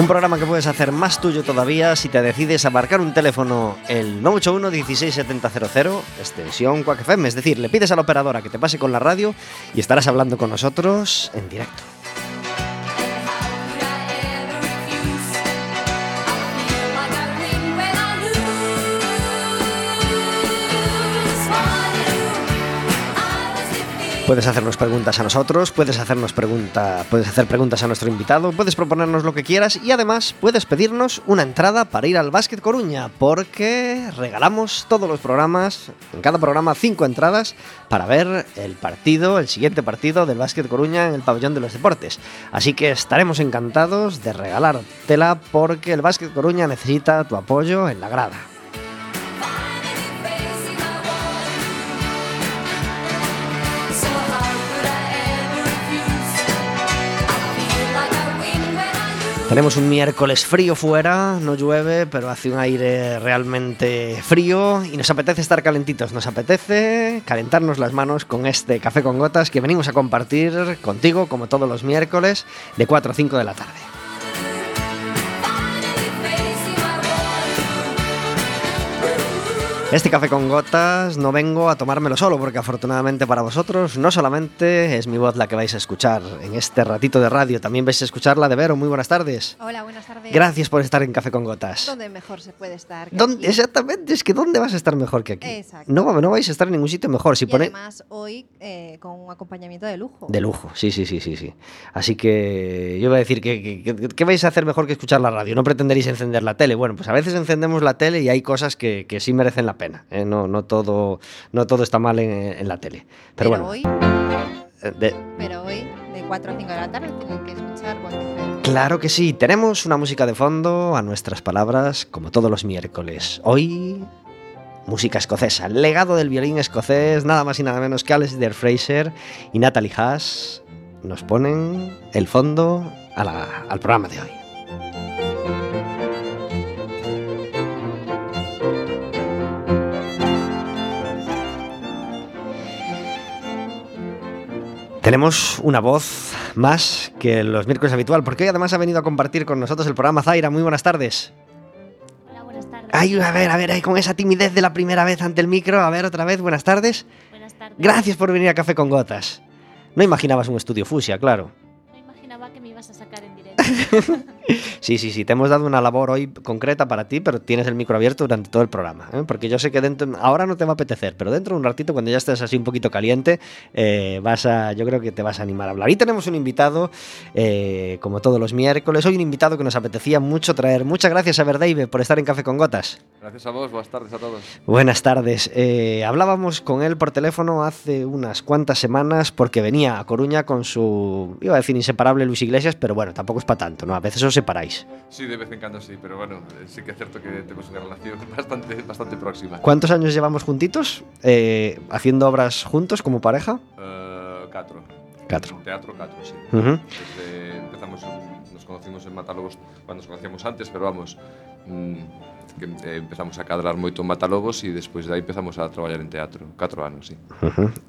Un programa que puedes hacer más tuyo todavía si te decides a marcar un teléfono el 981 16700 extensión Quack es decir, le pides a la operadora que te pase con la radio y estarás hablando con nosotros en directo. Puedes hacernos preguntas a nosotros, puedes hacernos pregunta, puedes hacer preguntas a nuestro invitado, puedes proponernos lo que quieras y además puedes pedirnos una entrada para ir al Básquet Coruña, porque regalamos todos los programas, en cada programa cinco entradas para ver el partido, el siguiente partido del Básquet Coruña en el pabellón de los deportes. Así que estaremos encantados de regalártela porque el Básquet Coruña necesita tu apoyo en la grada. Tenemos un miércoles frío fuera, no llueve, pero hace un aire realmente frío y nos apetece estar calentitos, nos apetece calentarnos las manos con este café con gotas que venimos a compartir contigo como todos los miércoles de 4 a 5 de la tarde. Este café con gotas no vengo a tomármelo solo, porque afortunadamente para vosotros no solamente es mi voz la que vais a escuchar en este ratito de radio, también vais a escuchar la de Vero. Muy buenas tardes. Hola, buenas tardes. Gracias por estar en Café con Gotas. ¿Dónde mejor se puede estar? que ¿Dónde- aquí? exactamente, es que ¿dónde vas a estar mejor que aquí? Exacto. No, no vais a estar en ningún sitio mejor. Si y pone... además hoy eh, con un acompañamiento de lujo. De lujo, sí, sí, sí, sí, sí. Así que yo iba a decir que, que- que- ¿qué vais a hacer mejor que escuchar la radio? No pretenderéis encender la tele. Bueno, pues a veces encendemos la tele y hay cosas que, que sí merecen la pena. ¿eh? No, no, todo, no todo está mal en, en la tele. Pero, bueno, hoy, eh, de- pero hoy, de 4 a 5 de la tarde, tienen que escuchar claro que sí. Tenemos una música de fondo a nuestras palabras, como todos los miércoles. Hoy, música escocesa. El legado del violín escocés, nada más y nada menos que Alasdair Fraser y Natalie Haas nos ponen el fondo a la- al programa de hoy. Tenemos una voz más que los miércoles habitual, porque hoy además ha venido a compartir con nosotros el programa Zaira. Muy buenas tardes. Hola, buenas tardes. Ay, a ver, a ver, ahí con esa timidez de la primera vez ante el micro. A ver, otra vez, buenas tardes. Buenas tardes. Gracias por venir a Café con Gotas. No imaginabas un estudio fusia, claro. No imaginaba que me ibas a sacar en directo. Sí, sí, sí, te hemos dado una labor hoy concreta para ti, pero tienes el micro abierto durante todo el programa. ¿eh? Porque yo sé que dentro, ahora no te va a apetecer, pero dentro de un ratito, cuando ya estés así un poquito caliente, eh, vas a, yo creo que te vas a animar a hablar. Y tenemos un invitado, eh, como todos los miércoles, hoy un invitado que nos apetecía mucho traer. Muchas gracias a Verdeive por estar en Café con Gotas. Gracias a vos, buenas tardes a todos. Buenas tardes. Hablábamos con él por teléfono hace unas cuantas semanas porque venía a Coruña con su, iba a decir inseparable Luis Iglesias, pero bueno, tampoco es para tanto, ¿no? A veces os separáis. Sí, de vez en cuando sí, pero bueno, eh, sí que es cierto que tenemos una relación bastante, bastante próxima. ¿Cuántos años llevamos juntitos? Eh, haciendo obras juntos como pareja. Eh, catro. Catro. Teatro, catro, sí. Desde empezamos, nos conocimos en Matalobos cuando nos conocíamos antes, pero vamos, mm, que, empezamos a cadrar moito en Matalobos e despois de aí empezamos a traballar en teatro. Catro anos, sí.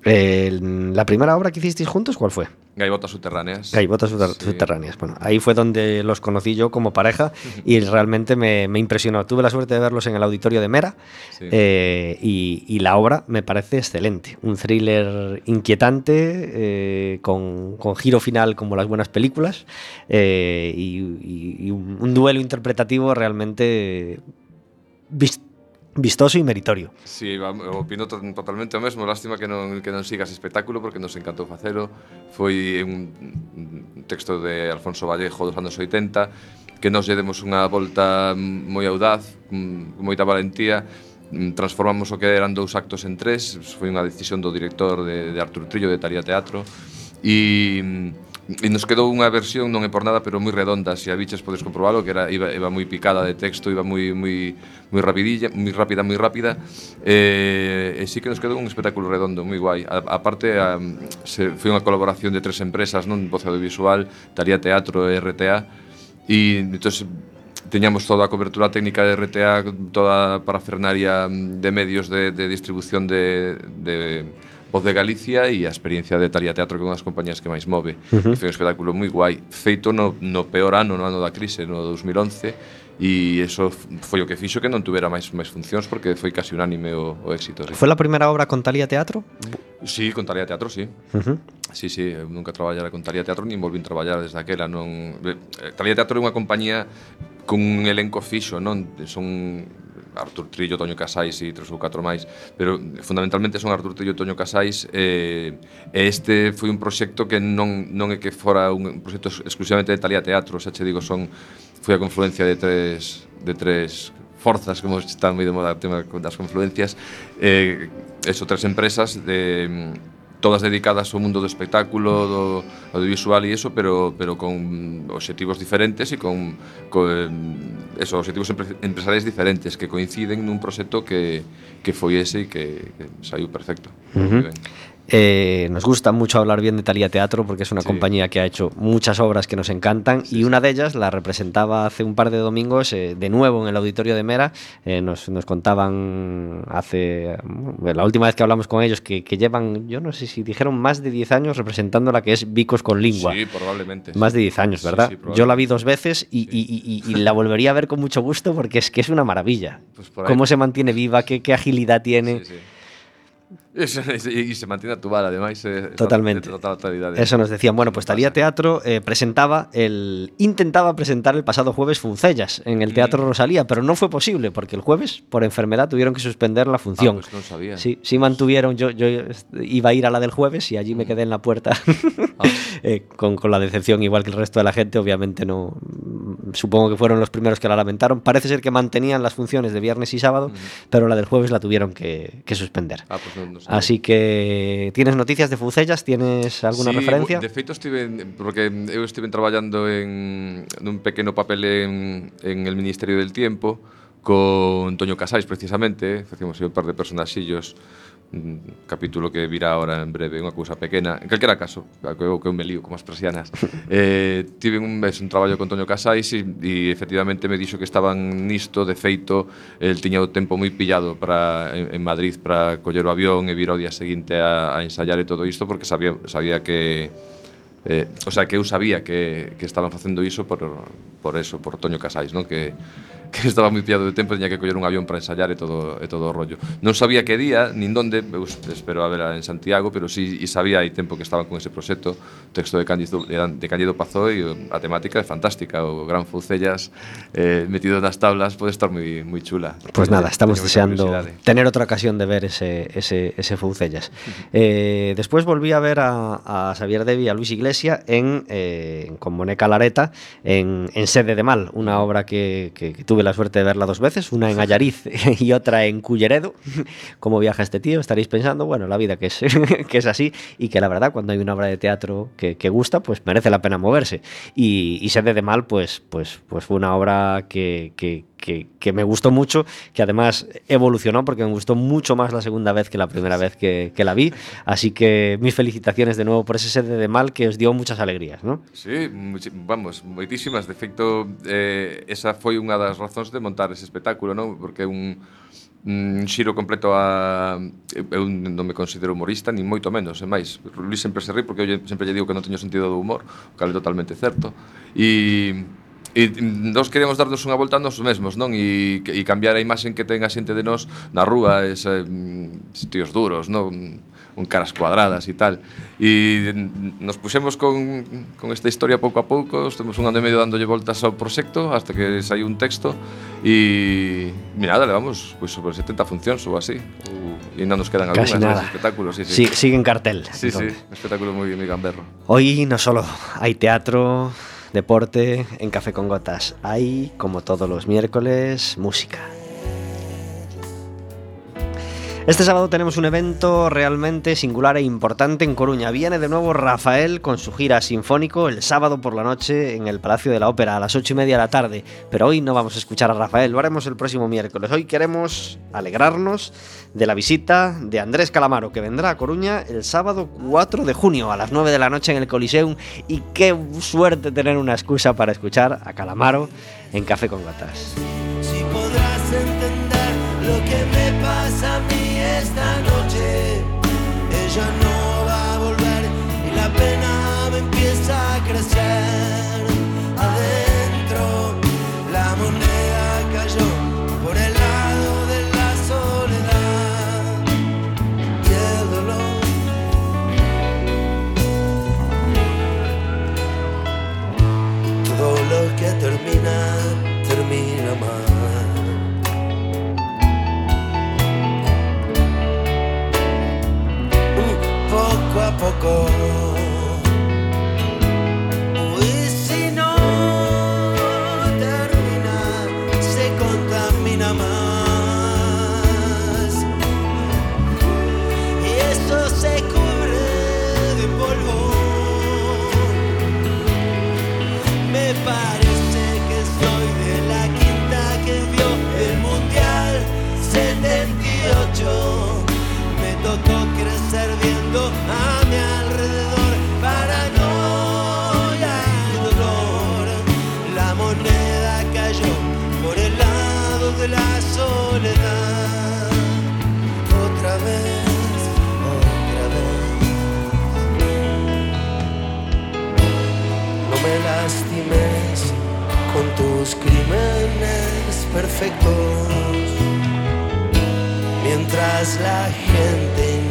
Eh, la primera obra que hicisteis juntos, ¿cuál fue? Gaivotas subterráneas. Gaivotas Sí. subterráneas. Bueno, ahí fue donde los conocí yo como pareja y realmente me, me impresionó. Tuve la suerte de verlos en el auditorio de Mera Sí. eh, y, y la obra me parece excelente. Un thriller inquietante, eh, con, con giro final como las buenas películas eh, y, y- y un, un duelo interpretativo realmente vis- vistoso e meritorio. Sí, opino totalmente o mesmo, lástima que non que non sigas espectáculo porque nos encantou facelo. Foi un texto de Alfonso Vallejo dos anos 80 que nos lle demos unha volta moi audaz, mm, moita valentía, mm, transformamos o que eran dous actos en tres, foi unha decisión do director de, de Artur Trillo de Taría Teatro e mm, E nos quedou unha versión, non é por nada, pero moi redonda, se a biches podes comprobalo, que era iba, iba moi picada de texto, iba moi moi moi rapidilla, moi rápida, moi rápida. Eh, e sí que nos quedou un espectáculo redondo, moi guai. A, aparte a, se foi unha colaboración de tres empresas, non Voz Audiovisual, Taría Teatro e RTA. E entonces teñamos toda a cobertura técnica de RTA, toda a parafernaria de medios de, de distribución de, de Voz de Galicia e a experiencia de Talia Teatro que é unha das compañías que máis move. Uh -huh. Foi un espectáculo moi guai, feito no, no peor ano, no ano da crise, no 2011, e eso foi o que fixo que non tuvera máis máis funcións porque foi casi unánime o, o éxito. Sí. Foi a primeira obra con Talia Teatro? Sí, con Talia Teatro, sí. Uh -huh. Sí, sí, nunca traballara con Talia Teatro, nin volvín traballar desde aquela. Non... Eh, Talia Teatro é unha compañía con un elenco fixo, non? Son Artur Trillo, Toño Casais e tres ou catro máis, pero fundamentalmente son Artur Trillo, Toño Casais e, e este foi un proxecto que non, non é que fora un proxecto exclusivamente de Talía Teatro, xa che digo, son foi a confluencia de tres, de tres forzas, como está moi de moda o tema das confluencias, eh, eso, tres empresas de todas dedicadas ao mundo do espectáculo, do audiovisual e eso, pero pero con obxectivos diferentes e con, con eso, obxectivos empresariais diferentes que coinciden nun proxecto que que foi ese e que, que saiu perfecto. Uh -huh. Eh, nos gusta mucho hablar bien de Talía Teatro porque es una sí. compañía que ha hecho muchas obras que nos encantan sí, y una de ellas la representaba hace un par de domingos eh, de nuevo en el auditorio de Mera. Eh, nos, nos, contaban hace la última vez que hablamos con ellos que, que, llevan, yo no sé si dijeron más de 10 años representando la que es Vicos con Lingua. Sí, probablemente. Más de 10 años, ¿verdad? Yo la vi dos veces y, y, y, y, la volvería a ver con mucho gusto porque es que es una maravilla. Pues Cómo se mantiene viva, qué, qué agilidad tiene. Y se mantiene actual, además. Eh, Totalmente. Total Eso nos decían. Bueno, pues Talía Teatro eh, presentaba el. intentaba presentar el pasado jueves Funcellas en el Teatro Rosalía, pero no fue posible porque el jueves, por enfermedad, tuvieron que suspender la función. Ah, pues no sabía. Sí, sí mantuvieron. Yo, yo iba a ir a la del jueves y allí me quedé en la puerta ah. eh, con, con la decepción, igual que el resto de la gente. Obviamente no. Supongo que fueron los primeros que la lamentaron. Parece ser que mantenían las funciones de viernes y sábado, pero la del jueves la tuvieron que, que suspender. Ah, pues no, no Así que tienes noticias de Fucellas, tienes alguna sí, referencia? De feito estive porque eu estive traballando en nun pequeno papel en, en el Ministerio del Tiempo con Toño Casais precisamente, facíamos un par de personaxillos un capítulo que virá ahora en breve, unha cousa pequena. En calquera caso, que eu, que eu me lío como as persianas. eh, tive un mes un traballo con Toño Casais e, e efectivamente me dixo que estaban nisto, de feito, el tiña o tempo moi pillado para en, en Madrid para coller o avión e vir ao día seguinte a, a ensayar e todo isto porque sabía sabía que eh, o sea, que eu sabía que, que estaban facendo iso por, por eso, por Toño Casais, non? Que, que estaba moi pillado de tempo, tiña que coller un avión para ensayar e todo, e todo o rollo. Non sabía que día, nin donde, eu espero a ver en Santiago, pero sí, e sabía hai tempo que estaban con ese proxecto, texto de Cándido, de Cándido Pazó e um, a temática é fantástica, o Gran Fucellas eh, metido nas tablas pode estar moi, moi chula. Pois pues nada, estamos deseando eh. tener outra ocasión de ver ese, ese, ese Fucellas. eh, despois volví a ver a, a Xavier Devi e a Luis Iglesia en, eh, con Moneca Lareta en, en Sede de Mal, unha obra que, que, que tuve tuve la suerte de verla dos veces, una en Ayariz y otra en Culleredo. ¿Cómo viaja este tío? Estaréis pensando, bueno, la vida que es, que es así y que la verdad cuando hay una obra de teatro que, que gusta, pues merece la pena moverse. Y, y Sede de Mal, pues, pues, pues fue una obra que, que, que, que, me gustó mucho, que además evolucionó porque me gustó mucho más la segunda vez que la primera vez que, que la vi. Así que mis felicitaciones de nuevo por ese sede de mal que os dio muchas alegrías, ¿no? Sí, vamos, moitísimas. De feito, eh, esa foi unha das razóns de montar ese espectáculo, ¿no? Porque un, un xiro completo a eu non me considero humorista nin moito menos, é máis, Luis sempre se ri porque eu sempre lle digo que non teño sentido do humor, o cal é totalmente certo. E E nós queremos darnos unha volta a nos mesmos, non? E, e cambiar a imaxe que ten a xente de nós na rúa, ese, mm, tíos duros, non? un caras cuadradas e tal. E nos puxemos con, con esta historia pouco a pouco, estemos un ano e medio dándolle voltas ao proxecto hasta que saiu un texto e mira, nada, levamos pois, sobre 70 funcións ou así. Ou, e non nos quedan Casi algunas nada. espectáculos, sí, sí. sí. Sigue en cartel. Sí, entonces. sí, espectáculo moi, moi gamberro. Hoy no solo hai teatro, deporte en Café con Gotas. Hay, como todos los miércoles, música. Este sábado tenemos un evento realmente singular e importante en Coruña. Viene de nuevo Rafael con su gira sinfónico el sábado por la noche en el Palacio de la Ópera a las ocho y media de la tarde. Pero hoy no vamos a escuchar a Rafael, lo haremos el próximo miércoles. Hoy queremos alegrarnos de la visita de Andrés Calamaro, que vendrá a Coruña el sábado 4 de junio a las 9 de la noche en el Coliseum. Y qué suerte tener una excusa para escuchar a Calamaro en Café con Gatas. Si podrás entender lo que me pasa a mí esta noche, ella no va a volver y la pena me empieza a crecer. Adentro la moneda cayó por el lado de la soledad y el dolor. Todo lo que termina, Poco tus crímenes perfectos. Mientras la gente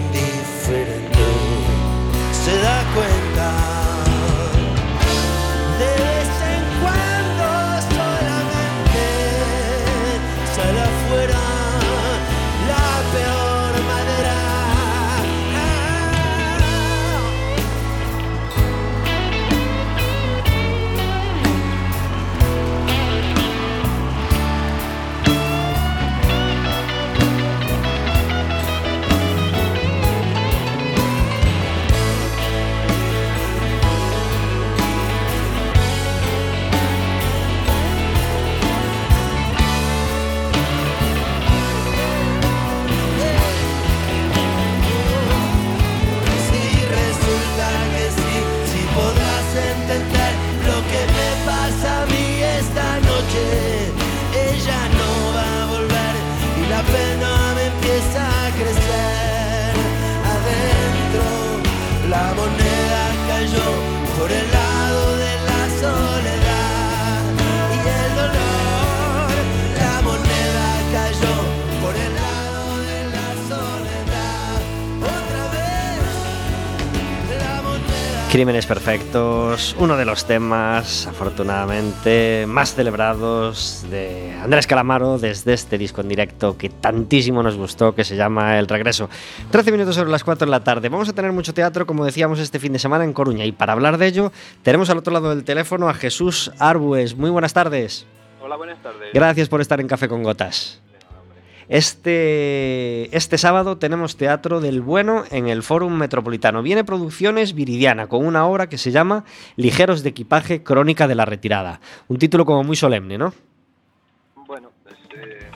Crímenes Perfectos, uno de los temas, afortunadamente, más celebrados de Andrés Calamaro desde este disco en directo que tantísimo nos gustó, que se llama El Regreso. 13 minutos sobre las 4 de la tarde. Vamos a tener mucho teatro, como decíamos, este fin de semana en Coruña. Y para hablar de ello, tenemos al otro lado del teléfono a Jesús Arbues. Muy buenas tardes. Hola, buenas tardes. Gracias por estar en Café con Gotas. Este, este sábado tenemos Teatro del Bueno en el Fórum Metropolitano. Viene Producciones Viridiana con una obra que se llama Ligeros de Equipaje, Crónica de la Retirada. Un título como muy solemne, ¿no? Bueno, es eh,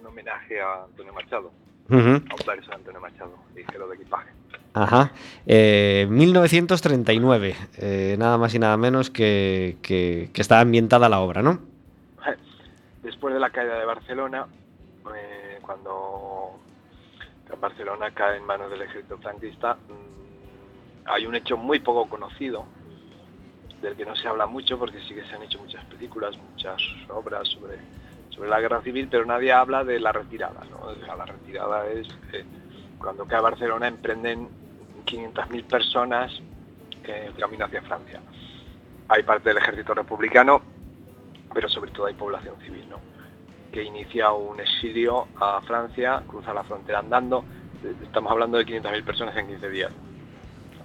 un homenaje a Antonio Machado, a verso de Antonio Machado, ligero de equipaje. Ajá. Eh, 1939, eh, nada más y nada menos que, que, que está ambientada la obra, ¿no? Después de la caída de Barcelona, eh, cuando Barcelona cae en manos del ejército franquista, mm, hay un hecho muy poco conocido, del que no se habla mucho porque sí que se han hecho muchas películas, muchas obras sobre, sobre la guerra civil, pero nadie habla de la retirada. O sea, la retirada es eh, cuando cae Barcelona emprenden 500.000 personas eh, camino hacia Francia. Hay parte del ejército republicano, pero sobre todo hay población civil. Que inicia un exilio a Francia, cruza la frontera andando, estamos hablando de 500.000 personas en 15 días,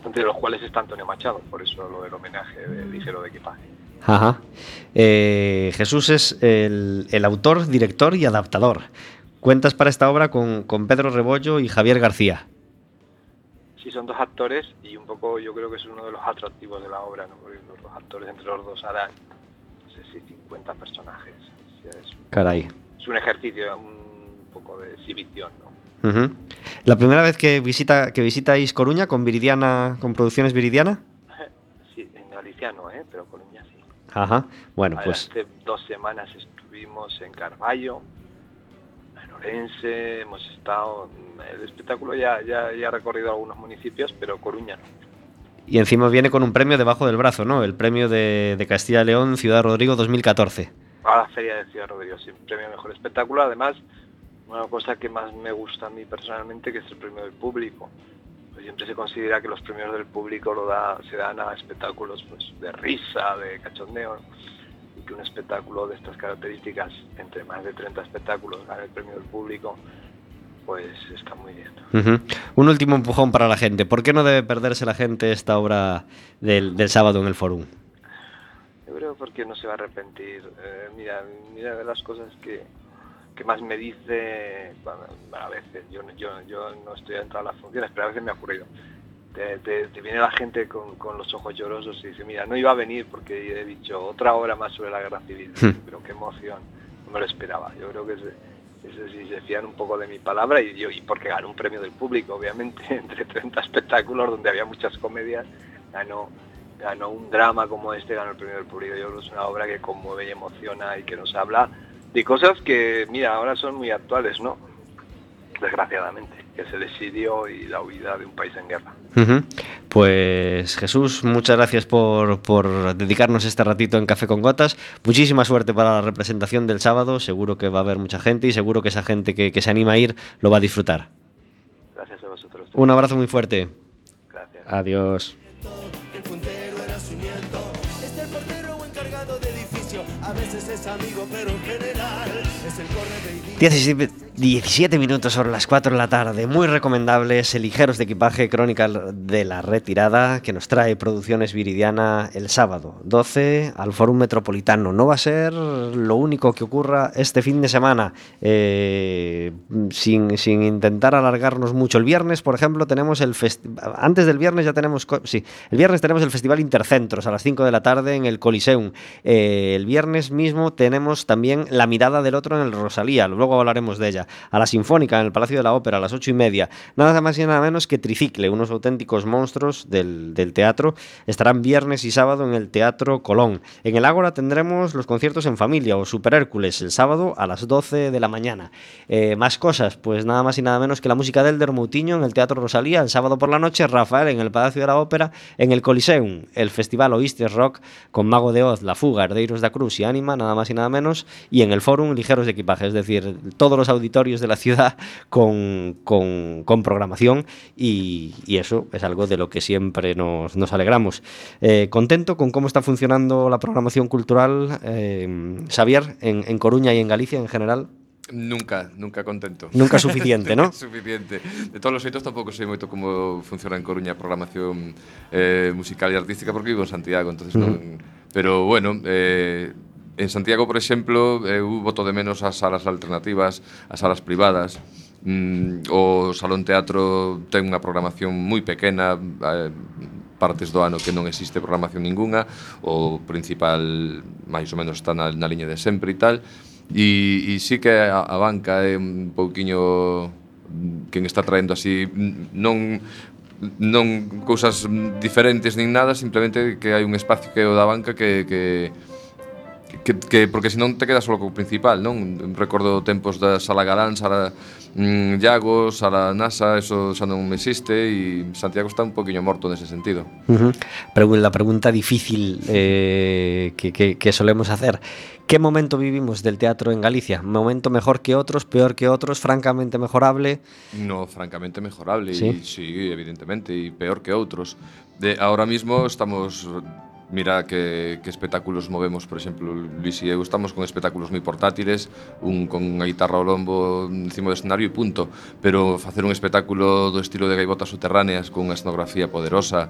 entre los cuales está Antonio Machado, por eso lo del homenaje de ligero de equipaje. Ajá. Eh, Jesús es el, el autor, director y adaptador. Cuentas para esta obra con, con Pedro Rebollo y Javier García. Sí, son dos actores y un poco yo creo que es uno de los atractivos de la obra, ¿no? Porque los dos actores entre los dos harán, no sé si 50 personajes. Sea, es, Caray. es un ejercicio, un poco de exhibición, ¿no? La primera vez que visita que visitáis Coruña con Viridiana, con Producciones Viridiana. Sí, en Galicia no, ¿eh? Pero Coruña sí. Ajá. Bueno, pues Hace dos semanas estuvimos en Carballo, en Orense, hemos estado... El espectáculo ya, ya, ya ha recorrido algunos municipios, pero Coruña no. y encima viene con un premio debajo del brazo, ¿no? El premio de, de Castilla y León Ciudad Rodrigo 2014. A la Feria de Ciudad Rodrigo, sí, premio mejor espectáculo. Además, una cosa que más me gusta a mí personalmente, que es el premio del público. Pues siempre se considera que los premios del público lo da, se dan a espectáculos pues, de risa, de cachondeo, y que un espectáculo de estas características, entre más de 30 espectáculos, gane el premio del público, pues está muy bien. Un último empujón para la gente. ¿Por qué no debe perderse la gente esta obra del, del sábado en el Forum? Yo creo porque no se va a arrepentir. Eh, mira, mira de las cosas que, que más me dice, bueno, a veces, yo, no- yo, yo no estoy dentro de las funciones, pero a veces me ha ocurrido. Te, te- te viene la gente con, con los ojos llorosos y dice, mira, no iba a venir porque he dicho otra obra más sobre la guerra civil, Hmm. pero qué emoción, no me lo esperaba. Yo creo que se, ese sí se fían un poco de mi palabra y, yo, y porque ganó un premio del público, obviamente, entre 30 espectáculos donde había muchas comedias, ganó ganó un drama como este, ganó el premio del público. Yo creo que es una obra que conmueve y emociona y que nos habla de cosas que, mira, ahora son muy actuales, ¿no? Desgraciadamente, que es el exilio y la huida de un país en guerra. Ujú. Pues Jesús, muchas gracias por, por dedicarnos este ratito en Café con Gotas. Muchísima suerte para la representación del sábado. Seguro que va a haber mucha gente y seguro que esa gente que, que se anima a ir lo va a disfrutar. Gracias a vosotros. Un abrazo muy fuerte. Gracias. Adiós. Amigo, pero en general es el corre de. 17, 17 minutos sobre las 4 de la tarde. Muy recomendables. Ligeros de Equipaje Crónica de la Retirada que nos trae Producciones Viridiana el sábado 12 al Fórum Metropolitano. No va a ser lo único que ocurra este fin de semana. Eh, sin, sin intentar alargarnos mucho. El viernes, por ejemplo, tenemos el Antes del viernes ya tenemos. Sí, el viernes tenemos el Festival Intercentros a las 5 de la tarde en el Coliseum. Eh, el viernes mismo tenemos también La Mirada del Otro en el Rosalía. Luego hablaremos de ella. A la Sinfónica en el Palacio de la Ópera a las 8 y media. Nada más y nada menos que Tricicle, unos auténticos monstruos del, del teatro. Estarán viernes y sábado en el Teatro Colón. En el Ágora tendremos los conciertos en familia o Super Hércules el sábado a las 12 de la mañana. Eh, más cosas, pues nada más y nada menos que la música del Dermutiño en el Teatro Rosalía el sábado por la noche, Rafael en el Palacio de la Ópera, en el Coliseum, el Festival Oístes Rock con Mago de Oz, La Fuga, Herdeiros da Cruz y Ánima, nada más y nada menos, y en el Fórum Ligeros de Equipaje, es decir, todos los auditorios de la ciudad con, con- con programación y, y eso es algo de lo que siempre nos, nos alegramos. Eh, contento con cómo está funcionando la programación cultural, eh, Xavier, en, en Coruña y en Galicia en general. Nunca, nunca contento. Nunca suficiente, ¿no? Suficiente. De todos os xeitos tampouco sei moito como funciona en Coruña a programación eh, musical e artística porque vivo en Santiago, entonces non... Pero bueno, eh, En Santiago, por exemplo, eh, eu voto de menos as salas alternativas, as salas privadas, mm, o Salón Teatro ten unha programación moi pequena, eh, partes do ano que non existe programación ningunha, o principal máis ou menos está na, na liña de sempre e tal, e, e sí que a, a banca é un pouquiño quen está traendo así non non cousas diferentes nin nada, simplemente que hai un espacio que é o da banca que, que que, que porque senón te quedas solo co principal, non? Recordo tempos da Sala Galán, Sala mm, Iago, Sala NASA, eso xa non existe e Santiago está un poquinho morto nese sentido. Uh -huh. Pero la pregunta difícil eh, que, que, que solemos hacer. ¿Qué momento vivimos del teatro en Galicia? ¿Momento mejor que otros, peor que otros, francamente mejorable? No, francamente mejorable, ¿Sí? Y, sí, evidentemente, y peor que outros. De, ahora mismo estamos Mira que, que espectáculos movemos, por exemplo, Luis e eu estamos con espectáculos moi portátiles, un con a guitarra ao lombo encima do escenario e punto, pero facer un espectáculo do estilo de gaivotas subterráneas con unha escenografía poderosa,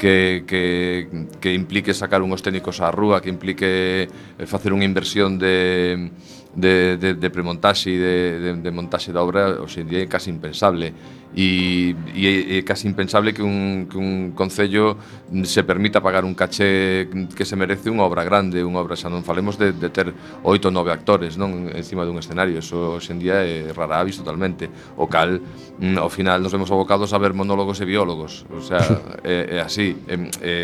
que, que, que implique sacar unhos técnicos á rúa, que implique eh, facer unha inversión de, de, de, de premontaxe e de, de, de montaxe da obra, hoxe en día é casi impensable e, e é casi impensable que un, que un concello se permita pagar un caché que se merece unha obra grande, unha obra. Xa non falemos de, de ter oito ou nove actores non encima dun escenario, eso hoxendía é rara avis totalmente, o cal mm, ao final nos vemos abocados a ver monólogos e biólogos, o sea, é, é así, é, é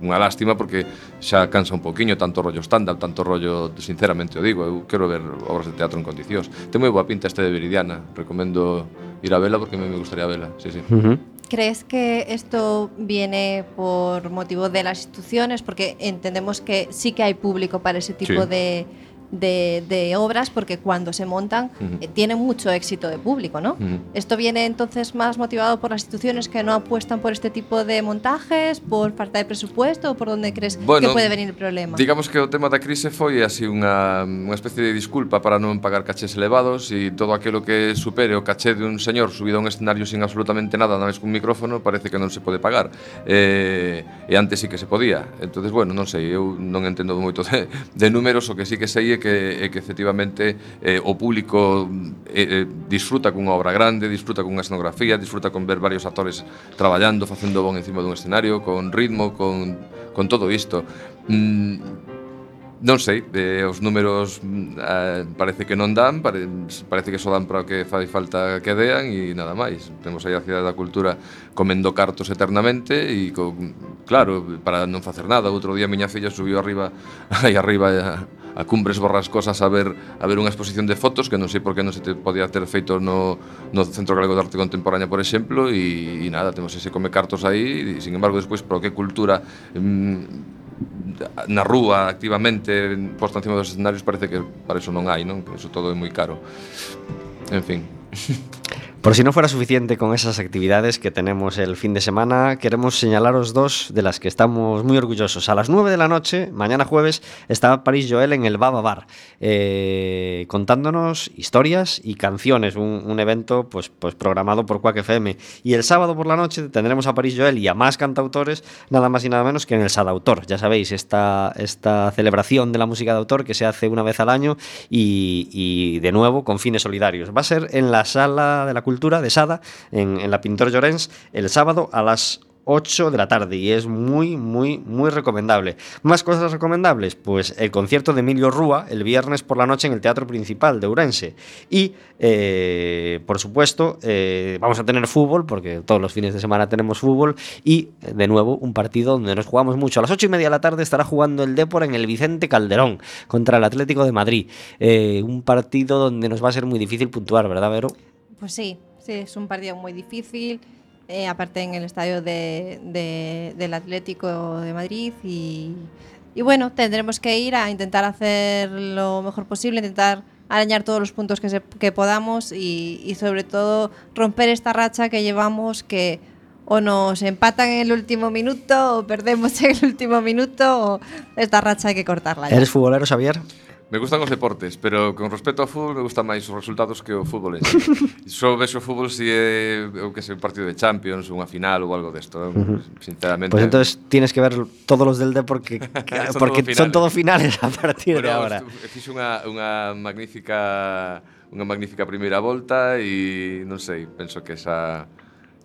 unha lástima porque xa cansa un poquiño tanto rollo stand-up, tanto rollo, sinceramente o digo, eu quero ver obras de teatro en condicións. Ten moi boa pinta este de Viridiana, recomendo ir a vela porque me, me gustaría vela, sí, sí. ¿Crees que esto viene por motivo de las instituciones? Porque entendemos que sí que hay público para ese tipo Sí. de, de, de obras porque cuando se montan uh -huh. eh, tienen mucho éxito de público, ¿no? Uh -huh. Esto viene entonces más motivado por las instituciones que no apuestan por este tipo de montajes, por falta de presupuesto, o por dónde crees bueno, que puede venir el problema? Digamos que o tema da crise foi así unha, unha especie de disculpa para non pagar cachés elevados e todo aquilo que supere o caché de un señor subido a un escenario sin absolutamente nada, nada máis que un micrófono, parece que non se pode pagar. Eh, e antes sí que se podía. Entonces, bueno, non sei, eu non entendo moito de, de números, o que sí que sei é que, é que efectivamente eh, o público eh, eh, disfruta cunha obra grande, disfruta cunha escenografía, disfruta con ver varios actores traballando, facendo bon encima dun escenario, con ritmo, con, con todo isto. Mm, Non sei, eh, os números mm, eh, parece que non dan, pare, parece que só dan para o que fai falta que dean e nada máis. Temos aí a Cidade da Cultura comendo cartos eternamente e, co, claro, para non facer nada. Outro día miña filla subiu arriba, aí arriba a, a Cumbres Borrascosas a ver, a ver unha exposición de fotos que non sei por que non se te podía ter feito no, no Centro Galego de Arte Contemporánea, por exemplo, e, e nada, temos ese come cartos aí, e, sin embargo, despois, para que cultura... Mm, na rúa activamente posto encima dos escenarios parece que para iso non hai, non? Que iso todo é moi caro. En fin. Por si no fuera suficiente con esas actividades que tenemos el fin de semana, queremos señalaros dos de las que estamos muy orgullosos. A las 9 de la noche, mañana jueves, está París Joel en el Baba Bar, eh, contándonos historias y canciones, un, un evento pues, pues programado por Quack FM. Y el sábado por la noche tendremos a París Joel y a más cantautores, nada más y nada menos que en el Sadautor. Ya sabéis, esta, esta celebración de la música de autor que se hace una vez al año y, y de nuevo con fines solidarios. Va a ser en la sala de la cultura de Sada, en, la Pintor Llorens, el sábado a las 8 de la tarde y es muy, muy, muy recomendable. ¿Más cosas recomendables? Pues el concierto de Emilio Rúa el viernes por la noche en el Teatro Principal de Urense. Y, eh, por supuesto, eh, vamos a tener fútbol, porque todos los fines de semana tenemos fútbol. Y, de nuevo, un partido donde nos jugamos mucho. A las 8 y media de la tarde estará jugando el Depor en el Vicente Calderón contra el Atlético de Madrid. Eh, un partido donde nos va a ser muy difícil puntuar, ¿verdad, Vero? Pues sí, sí, es un partido muy difícil, eh, aparte en el estadio de- de- del Atlético de Madrid y, bueno, tendremos que ir a intentar hacer lo mejor posible, intentar arañar todos los puntos que, se- que podamos y, sobre todo romper esta racha que llevamos que o nos empatan en el último minuto o perdemos en el último minuto o esta racha hay que cortarla. ¿Eres futbolero, Xavier? Me gustan os deportes, pero con respecto ao fútbol me gustan máis os resultados que o fútbol en Só vexo o fútbol se é o que sei, un partido de Champions, unha final ou algo desto, de uh -huh. sinceramente. Pois pues entonces tienes que ver todos los del D porque son porque todo son todos finales a partir bueno, de ahora. Fixo unha unha magnífica unha magnífica primeira volta e non sei, penso que esa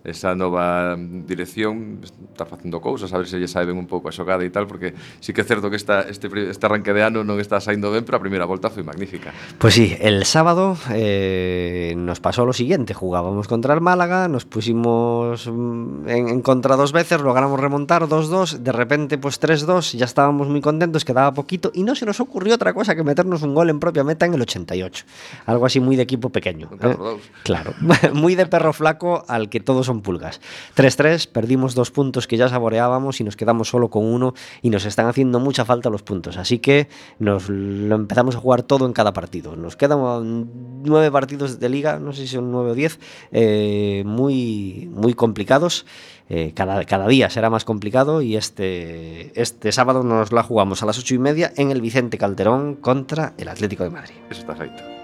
esa nova dirección está facendo cousas, a ver se lle sae ben un pouco a xogada e tal, porque sí que é certo que esta, este, este arranque de ano non está saindo ben, pero a primeira volta foi magnífica. Pues sí, el sábado eh, nos pasó lo siguiente, jugábamos contra el Málaga, nos pusimos mm, en, en contra dos veces, logramos remontar 2-2, de repente pues 3-2, ya estábamos muy contentos, quedaba poquito y no se nos ocurrió otra cosa que meternos un gol en propia meta en el 88, algo así muy de equipo pequeño. ¿eh? 4-2. Claro, muy de perro flaco al que todos son pulgas. 3-3, perdimos dos puntos que ya saboreábamos y nos quedamos solo con uno y nos están haciendo mucha falta los puntos. Así que nos lo empezamos a jugar todo en cada partido. Nos quedan nueve partidos de liga, no sé si son nueve o diez, eh, muy, muy complicados. Eh, cada, cada día será más complicado y este, este sábado nos la jugamos a las ocho y media en el Vicente Calderón contra el Atlético de Madrid. Eso está feito.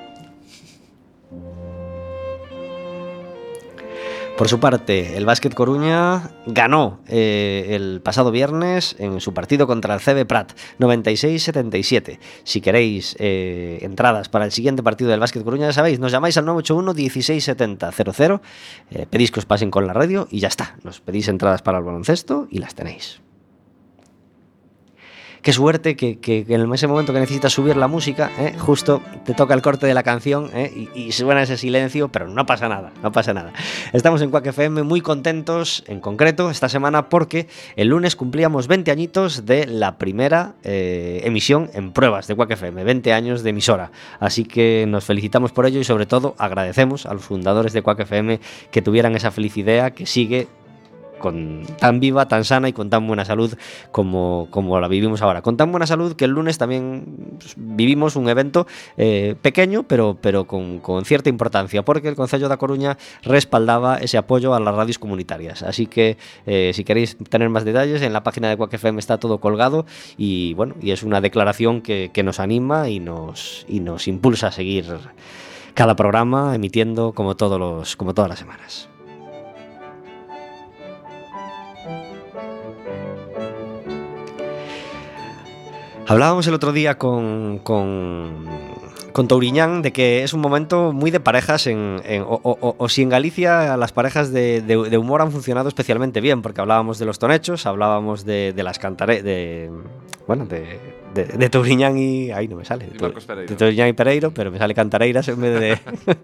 Por su parte, el Básquet Coruña ganó eh, el pasado viernes en su partido contra el CB Prat, 96-77. Si queréis eh, entradas para el siguiente partido del Básquet Coruña, ya sabéis, nos llamáis al 981 1670 00, eh, pedís que os pasen con la radio y ya está. Nos pedís entradas para el baloncesto y las tenéis. Qué suerte que, en ese momento que necesitas subir la música, ¿eh? justo te toca el corte de la canción ¿eh? y, y suena ese silencio, pero no pasa nada, no pasa nada. Estamos en Quack FM muy contentos, en concreto, esta semana porque el lunes cumplíamos 20 añitos de la primera eh, emisión en pruebas de Quack FM, 20 años de emisora. Así que nos felicitamos por ello y sobre todo agradecemos a los fundadores de Quack FM que tuvieran esa feliz idea que sigue con tan viva, tan sana y con tan buena salud como, como la vivimos ahora. Con tan buena salud que el lunes también pues, vivimos un evento eh, pequeño, pero, pero con, con cierta importancia, porque el Concello da Coruña respaldaba ese apoyo a las radios comunitarias. Así que eh, si queréis tener más detalles, en la página de Quack FM está todo colgado y bueno, y es una declaración que, que nos anima y nos, y nos impulsa a seguir cada programa emitiendo como, todos los, como todas las semanas. Hablábamos el otro día con, con, con Touriñán de que es un momento muy de parejas, en, en- o, o- o- si en Galicia las parejas de, de- de humor han funcionado especialmente bien, porque hablábamos de los tonechos, hablábamos de, de las cantareras, de, bueno, de, de, de Touriñán y... Ahí no me sale. Y. De Touriñán y Pereiro, pero me sale cantareiras en vez de...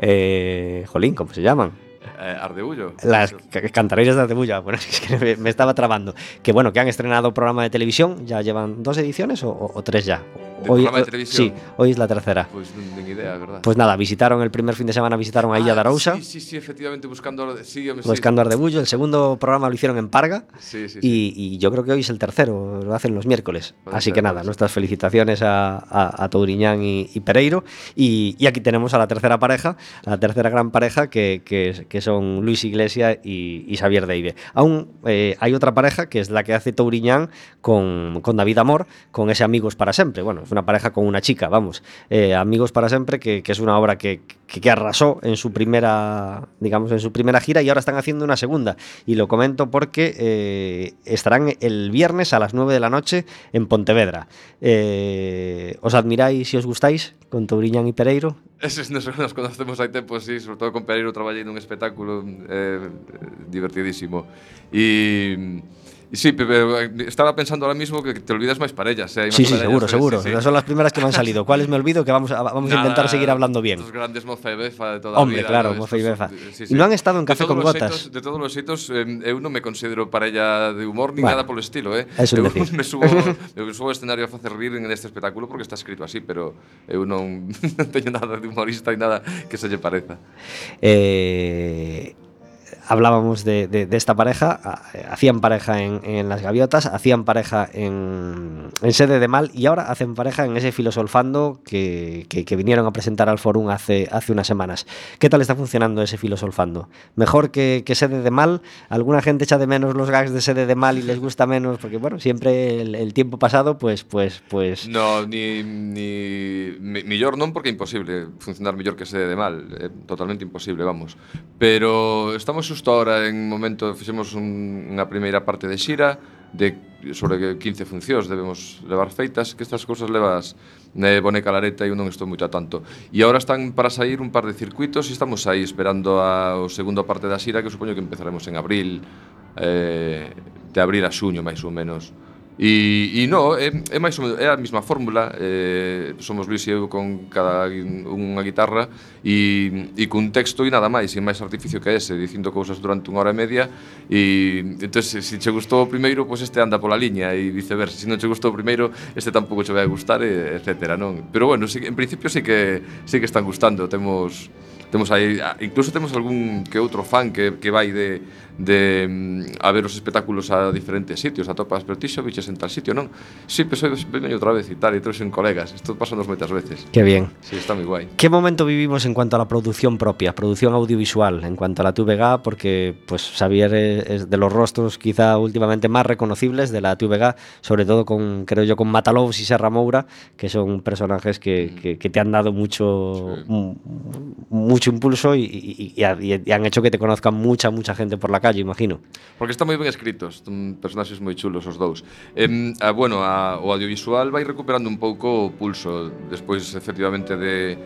eh, jolín, ¿cómo se llaman? Eh, Ardeullo. Las ca- cantareiras de Ardebulla, bueno, es que me, estaba trabando. Que bueno, que han estrenado programa de televisión, ya llevan dos ediciones o tres ya. ¿De programa de televisión? Sí, hoy es la tercera. Pues no tengo idea, ¿verdad? Pues nada, visitaron el primer fin de semana, visitaron a Illa Ah, Sí, sí, sí, efectivamente, buscando. Sí, hombre, sí. buscando Ardebullo. El segundo programa lo hicieron en Parga. Sí, sí, sí. Y, y yo creo que hoy es el tercero, lo hacen los miércoles. Puede Así ser, que nada, nuestras felicitaciones a, a, a Touriñán y, y Pereiro. Y, y aquí tenemos a la tercera pareja, la tercera gran pareja, que, que- que son Luis Iglesia y, Xavier Deive. Aún eh, hay otra pareja que es la que hace Touriñán con, con David Amor, con ese Amigos para Siempre. Bueno, una pareja con una chica, vamos. Eh, Amigos para Siempre, que, que es una obra que, que, arrasó en su primera, digamos, en su primera gira y ahora están haciendo una segunda. Y lo comento porque eh, estarán el viernes a las 9 de la noche en Pontevedra. Eh, ¿Os admiráis y os gustáis con Touriñán y Pereiro? Nos, conocemos hai tempo, sí, sobre todo con Pereiro traballei nun espectáculo eh, divertidísimo. E Sí, pero estaba pensando ahora mismo que te olvidas más parellas. ¿eh? Más sí, sí, parellas, seguro, seguro. Sí, sí. Son las primeras que me han salido. ¿Cuáles me olvido? Que vamos a, vamos a intentar seguir hablando bien. Los grandes Moza y Befa de toda la Hombre, vida, claro, ¿no? Moza y Befa. Sí, y no han estado en Café con Gotas. Hitos, de todos los hitos, eh, eu non me considero parella de humor ni bueno, nada polo estilo, eh? Es un eu decir. me subo, eu subo ao escenario a facer rir en este espectáculo porque está escrito así, pero eu non, non teño nada de humorista e nada que se lle pareza. Eh hablábamos de, de- de esta pareja, eh, hacían pareja en, en Las Gaviotas, hacían pareja en, en Sede de Mal y ahora hacen pareja en ese filosolfando que, que, que vinieron a presentar al Forum hace, hace unas semanas. ¿Qué tal está funcionando ese filosolfando? ¿Mejor que, que Sede de Mal? ¿Alguna gente echa de menos los gags de Sede de Mal y les gusta menos? Porque bueno, siempre el, el tiempo pasado, pues, pues, pues... No, ni, ni millor non porque imposible funcionar mellor que se de mal, é totalmente imposible, vamos. Pero estamos xusto ahora en momento fixemos un, unha primeira parte de xira de sobre 15 funcións debemos levar feitas, que estas cousas levas ne Boneca Lareta e eu non estou moito a tanto. E agora están para sair un par de circuitos e estamos aí esperando a, o segundo parte da xira que supoño que empezaremos en abril, eh, de abril a xuño máis ou menos. E, e no, é, é máis ou menos, é a mesma fórmula eh, Somos Luis e eu con cada unha guitarra E, e cun texto e nada máis E máis artificio que ese Dicindo cousas durante unha hora e media E entón, se, se che gustou o primeiro Pois este anda pola liña e viceversa Se non che gustou o primeiro Este tampouco che vai a gustar, e, etc. Non? Pero bueno, sí, en principio sí que, sí que están gustando Temos temos aí incluso temos algún que outro fan que, que vai de, de mm, a ver os espectáculos a diferentes sitios, a topas, pero ti xa viches en tal sitio, non? Sí, pero soy, veño outra vez e tal, e todos son colegas, isto pasanos moitas veces. Qué bien. Sí, está moi guai. ¿Qué momento vivimos en cuanto a la producción propia, producción audiovisual, en cuanto a la TVG? Porque pues Xavier es de los rostros quizá últimamente más reconocibles de la TVG, sobre todo con, creo yo, con Matalobos y Serra Moura, que son personajes que, que- que te han dado mucho, Sí. mu- mucho impulso y, y- y y han hecho que te conozca mucha, mucha gente por la calle, calle, imagino. Porque están moi ben escritos, son personaxes moi chulos os dous. Eh, ah, a, bueno, a, o audiovisual vai recuperando un pouco o pulso despois efectivamente de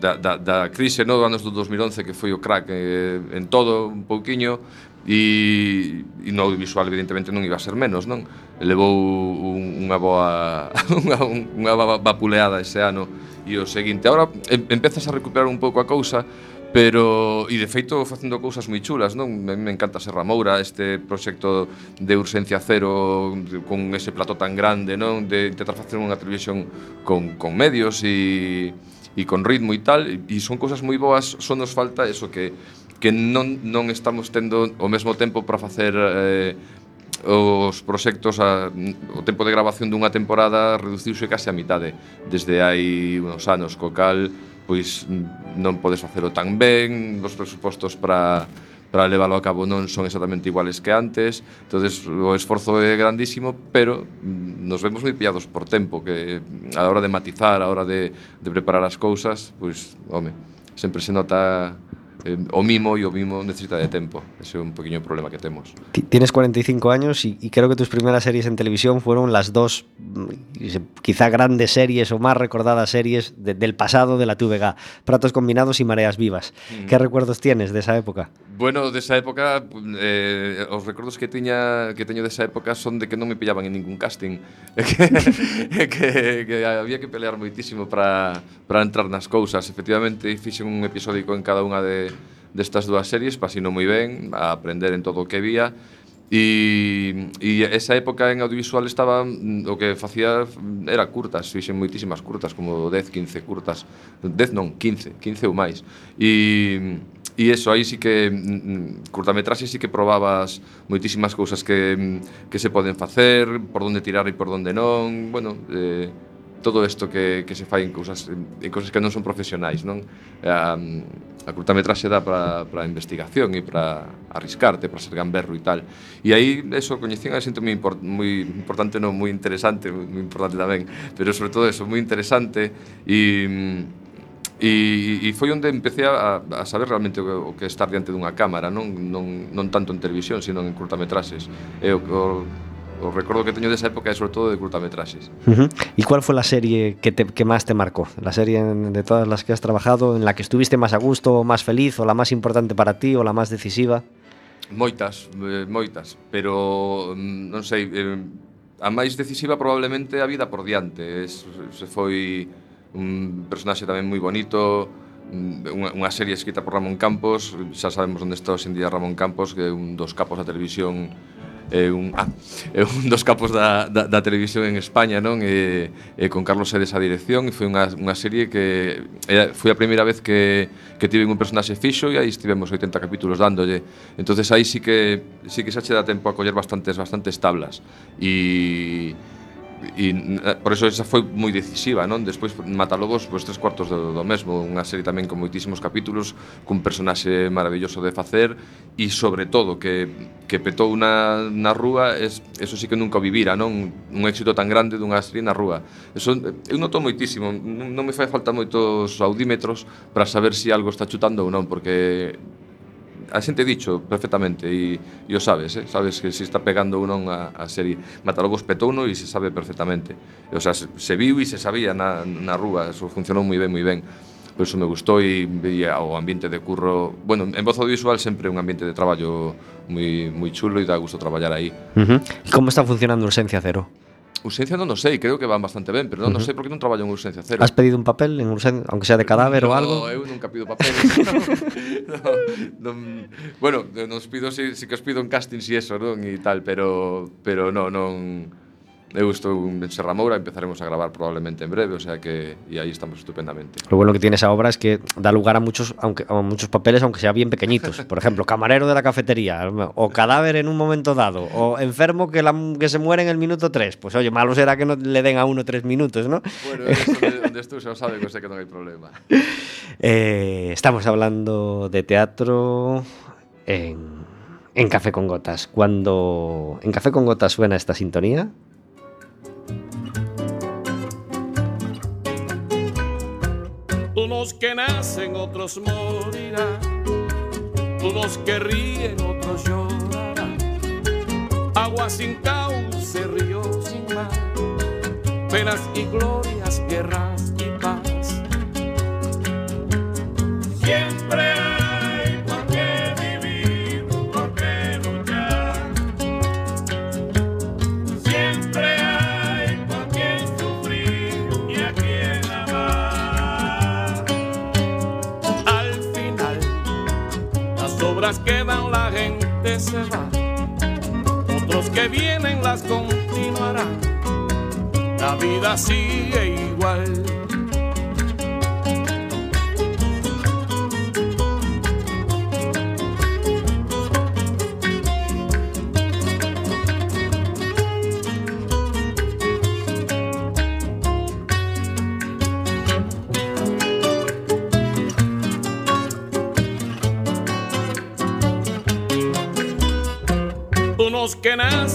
da, da, da crise no anos do 2011 que foi o crack eh, en todo un pouquiño e, e no audiovisual evidentemente non iba a ser menos non levou un, unha boa unha, unha va- vapuleada ese ano e o seguinte agora em, empezas a recuperar un pouco a cousa Pero, e de feito, facendo cousas moi chulas, non? A mí me encanta Serra Moura, este proxecto de Urxencia Cero con ese plató tan grande, non? De intentar facer unha televisión con, con medios e, e con ritmo e tal, e son cousas moi boas, só nos falta eso que que non, non estamos tendo o mesmo tempo para facer eh, os proxectos a, o tempo de grabación dunha temporada reduciuse case a mitade desde hai unos anos co cal pois non podes facelo tan ben, os presupostos para para leválo a cabo non son exactamente iguales que antes, entonces o esforzo é grandísimo, pero mm, nos vemos moi pillados por tempo, que a hora de matizar, a hora de, de preparar as cousas, pois, home, sempre se nota eh, o mimo e o mimo necesita de tempo. Ese é un pequeño problema que temos. Tienes 45 años y, y creo que tus primeras series en televisión fueron las dos mm, quizá grandes series o más recordadas series de, del pasado de la TVG, Pratos Combinados y Mareas Vivas. Mm. Que recuerdos tienes de esa época? Bueno, desa época mm, eh, os recordos que tiña que teño desa época son de que non me pillaban en ningún casting, que, que, que había que pelear moitísimo para para entrar nas cousas. Efectivamente, fixen un episódico en cada unha de destas dúas series, pasino moi ben, a aprender en todo o que vía, E, e esa época en audiovisual estaba mm, o que facía era curtas, fixen moitísimas curtas, como 10, 15 curtas, 10 non, 15, 15 ou máis. E E eso, aí sí que mm, mm, curtametraxe sí que probabas moitísimas cousas que, que se poden facer, por onde tirar e por onde non, bueno, eh, todo isto que, que se fai en cousas, en cousas que non son profesionais, non? Um, a curtametraxe dá para, para a investigación e para arriscarte, para ser gamberro e tal. E aí, eso, coñecín a xente moi, import, moi importante, non, moi interesante, moi importante tamén, pero sobre todo eso, moi interesante e... E, e foi onde empecé a, a saber realmente o que é estar diante dunha cámara, non, non, non tanto en televisión, sino en curtametraxes. E o, o o recordo que teño desa época é sobre todo de curtametraxes. Uh -huh. E cuál foi a serie que, te, que máis te marcou? La serie de todas las que has trabajado, en la que estuviste máis a gusto, máis feliz, ou la máis importante para ti, ou la máis decisiva? Moitas, eh, moitas, pero mm, non sei, eh, a máis decisiva probablemente a vida por diante. Es, se foi un personaxe tamén moi bonito, mm, unha, unha serie escrita por Ramón Campos, xa sabemos onde está hoxe en día Ramón Campos, que é un dos capos da televisión é un, ah, é un dos capos da, da, da televisión en España, non? E, e con Carlos Sedes a dirección e foi unha, unha serie que era, foi a primeira vez que, que tiven un personaxe fixo e aí estivemos 80 capítulos dándolle. Entonces aí sí que sí que xa che dá tempo a coller bastantes bastantes tablas. E e eh, por eso esa foi moi decisiva, non? Despois Matalobos, pois tres cuartos do, do mesmo, unha serie tamén con moitísimos capítulos, cun personaxe maravilloso de facer e sobre todo que que petou na, na rúa, es, eso sí que nunca o vivira, non? Un éxito tan grande dunha serie na rúa. Eso eu noto moitísimo, non, non me fai falta moitos audímetros para saber se si algo está chutando ou non, porque a xente dicho perfectamente e, e o sabes, eh? sabes que se está pegando ou non a, a serie Matalobos petouno e se sabe perfectamente o sea, se, se viu e se sabía na, na rúa eso funcionou moi ben, moi ben por eso me gustou e veía o ambiente de curro bueno, en voz audiovisual sempre un ambiente de traballo moi, moi chulo e dá gusto traballar aí uh -huh. Como está funcionando Urxencia Cero? Urxencia non o sei, creo que van bastante ben, pero non uh -huh. sei por que non traballo en urxencia cero. Has pedido un papel en urxencia, aunque sea de cadáver no, ou algo? eu nunca pido papel. no, non, bueno, nos pido, si, si que os pido un casting e eso, non, e tal, pero pero non, non Eu estou en Serra Moura, empezaremos a gravar probablemente en breve, o sea que e aí estamos estupendamente. Lo bueno que tiene esa obra es que da lugar a muchos, aunque, a muchos papeles, aunque sea bien pequeñitos. Por ejemplo, camarero de la cafetería, o cadáver en un momento dado, o enfermo que, la- que se muere en el minuto 3. Pues oye, malo será que no le den a uno tres minutos, ¿no? Bueno, eso onde, onde estou xa o sabe que sei que non hai problema. Eh, estamos hablando de teatro en, en Café con Gotas. Cuando en Café con Gotas suena esta sintonía, Unos que nacen, otros morirán. Unos que ríen, otros llorarán. Agua sin cauce, río sin mar. Penas y glorias, guerras y paz. Siempre obras quedan, la gente se va. Otros que vienen las continuarán. La vida sigue igual.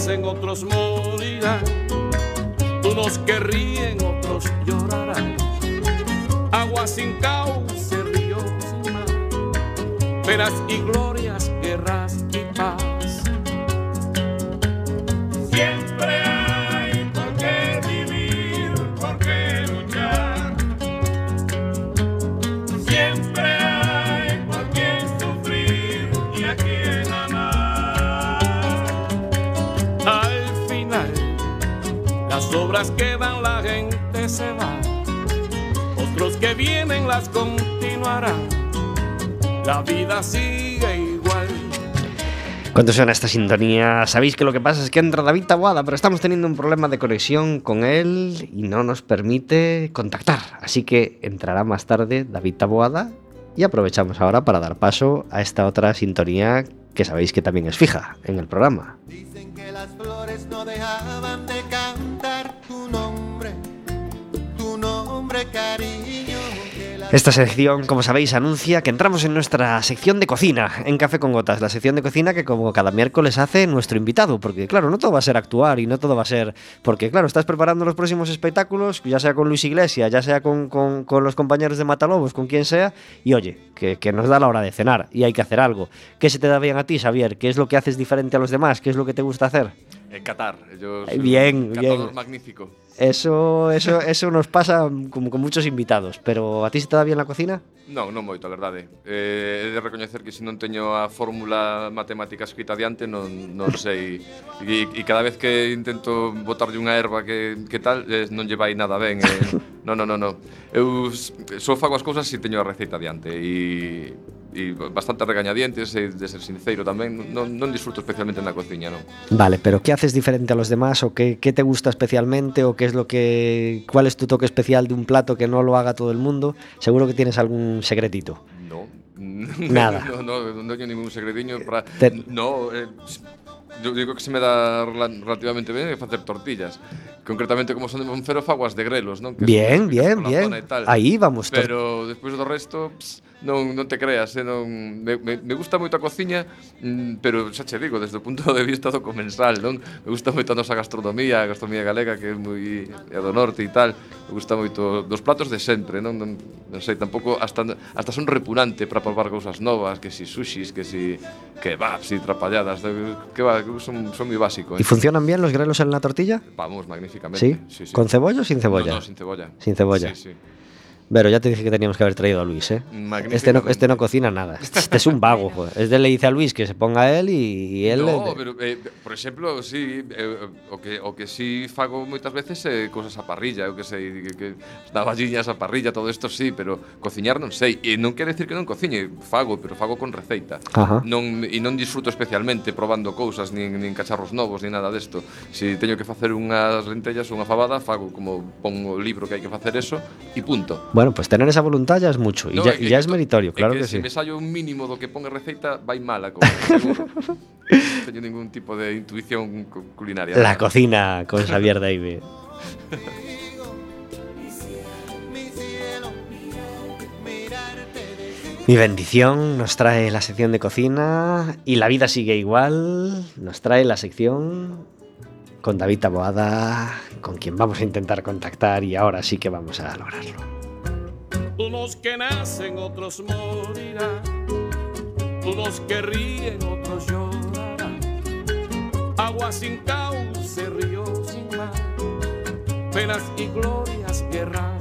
Nacen, otros morirán. Unos que ríen, otros llorarán. Agua sin cauce, río sin mar. Y glorias, que vienen las continuarán. La vida sigue igual. Cuando suena esta sintonía, sabéis que lo que pasa es que entra David Taboada, pero estamos teniendo un problema de conexión con él y no nos permite contactar. Así que entrará más tarde David Taboada y aprovechamos ahora para dar paso a esta otra sintonía que sabéis que también es fija en el programa. Dicen que las flores no dejaban Esta sección, como sabéis, anuncia que entramos en nuestra sección de cocina, en Café con Gotas, la sección de cocina que como cada miércoles hace nuestro invitado, porque claro, no todo va a ser actuar y no todo va a ser... Porque claro, estás preparando los próximos espectáculos, ya sea con Luis Iglesias, ya sea con, con- los compañeros de Matalobos, con quien sea, y oye, que, que nos da la hora de cenar y hay que hacer algo. ¿Qué se te da bien a ti, Xavier? ¿Qué es lo que haces diferente a los demás? ¿Qué es lo que te gusta hacer? En Qatar. Ellos, eh, bien, Qatar bien. Magnífico. Eso, eso, eso nos pasa como con muchos invitados, pero a ti se te da bien na cocina? Non, non moito, a verdade. Eh, he de recoñecer que se non teño a fórmula matemática escrita diante, non, non sei. E, e cada vez que intento botarlle unha erva que, que tal, eh, non lle vai nada ben. Eh. Non, non, non, non. Eu só fago as cousas se teño a receita diante e e bastante regañadientes, e de ser sincero tamén. Non, non disfruto especialmente na cociña, non. Vale, pero ¿qué haces diferente a los demás o qué, qué te gusta especialmente o qué es lo que cuál es tu toque especial de un plato que no lo haga todo el mundo? Seguro que tienes algún secretito. No. Nada. no, no, non teño ningún segredinho para... Te- No, eh, yo digo que se me dá rela- relativamente ben é facer tortillas. Concretamente, como son de Monfero, faguas de grelos, non? Que Bien, son bien, bien. Ahí vamos. Pero despois do resto, ps, non, non te creas, eh, non, me, me, me gusta moito a cociña, mm, pero xa che digo, desde o punto de vista do comensal, non? Me gusta moito a nosa gastronomía, a gastronomía galega que é moi é do norte e tal, me gusta moito dos platos de sempre, non, non, non sei, tampouco hasta hasta son repugnante para probar cousas novas, que si sushis, que si kebabs e trapalladas, que va, son, son moi básico. Eh. Funcionan bien los grelos en la tortilla? Vamos, magníficamente. Sí, sí, sí. con cebolla ou sin cebolla? No, no, sin cebolla. Sin cebolla. Sí, sí. Pero ya te dije que teníamos que haber traído a Luis, ¿eh? Este no, este no cocina nada. Este es un vago, joder. Este le dice a Luis que se ponga él y, y él... No, pero, eh, por exemplo, sí, eh, o, que, o que sí fago moitas veces eh, cosas a parrilla, o que sei, que, que daba a parrilla, todo isto sí, pero cociñar non sei. E non quere decir que non cociñe, fago, pero fago con receita. Ajá. Non, e non disfruto especialmente probando cousas, nin, nin cacharros novos, nin nada desto. Se si teño que facer unhas lentellas ou unha fabada, fago como pongo o libro que hai que facer eso e punto. Bueno, pues tener esa voluntad ya es mucho. Y No, ya, que es to- meritorio, claro que, se sí. me sallo un mínimo do que pon a receita, vai mal a cousa, seguro. non teño ningún tipo de intuición cu- culinaria. La cocina con Xavier David. Mi bendición nos trae la sección de cocina y la vida sigue igual. Nos trae la sección con David Taboada, con quien vamos a intentar contactar y ahora sí que vamos a lograrlo. Unos que nacen, otros morirán. Unos que ríen, otros llorarán. Agua sin cauce, río sin mar. Penas y glorias, guerras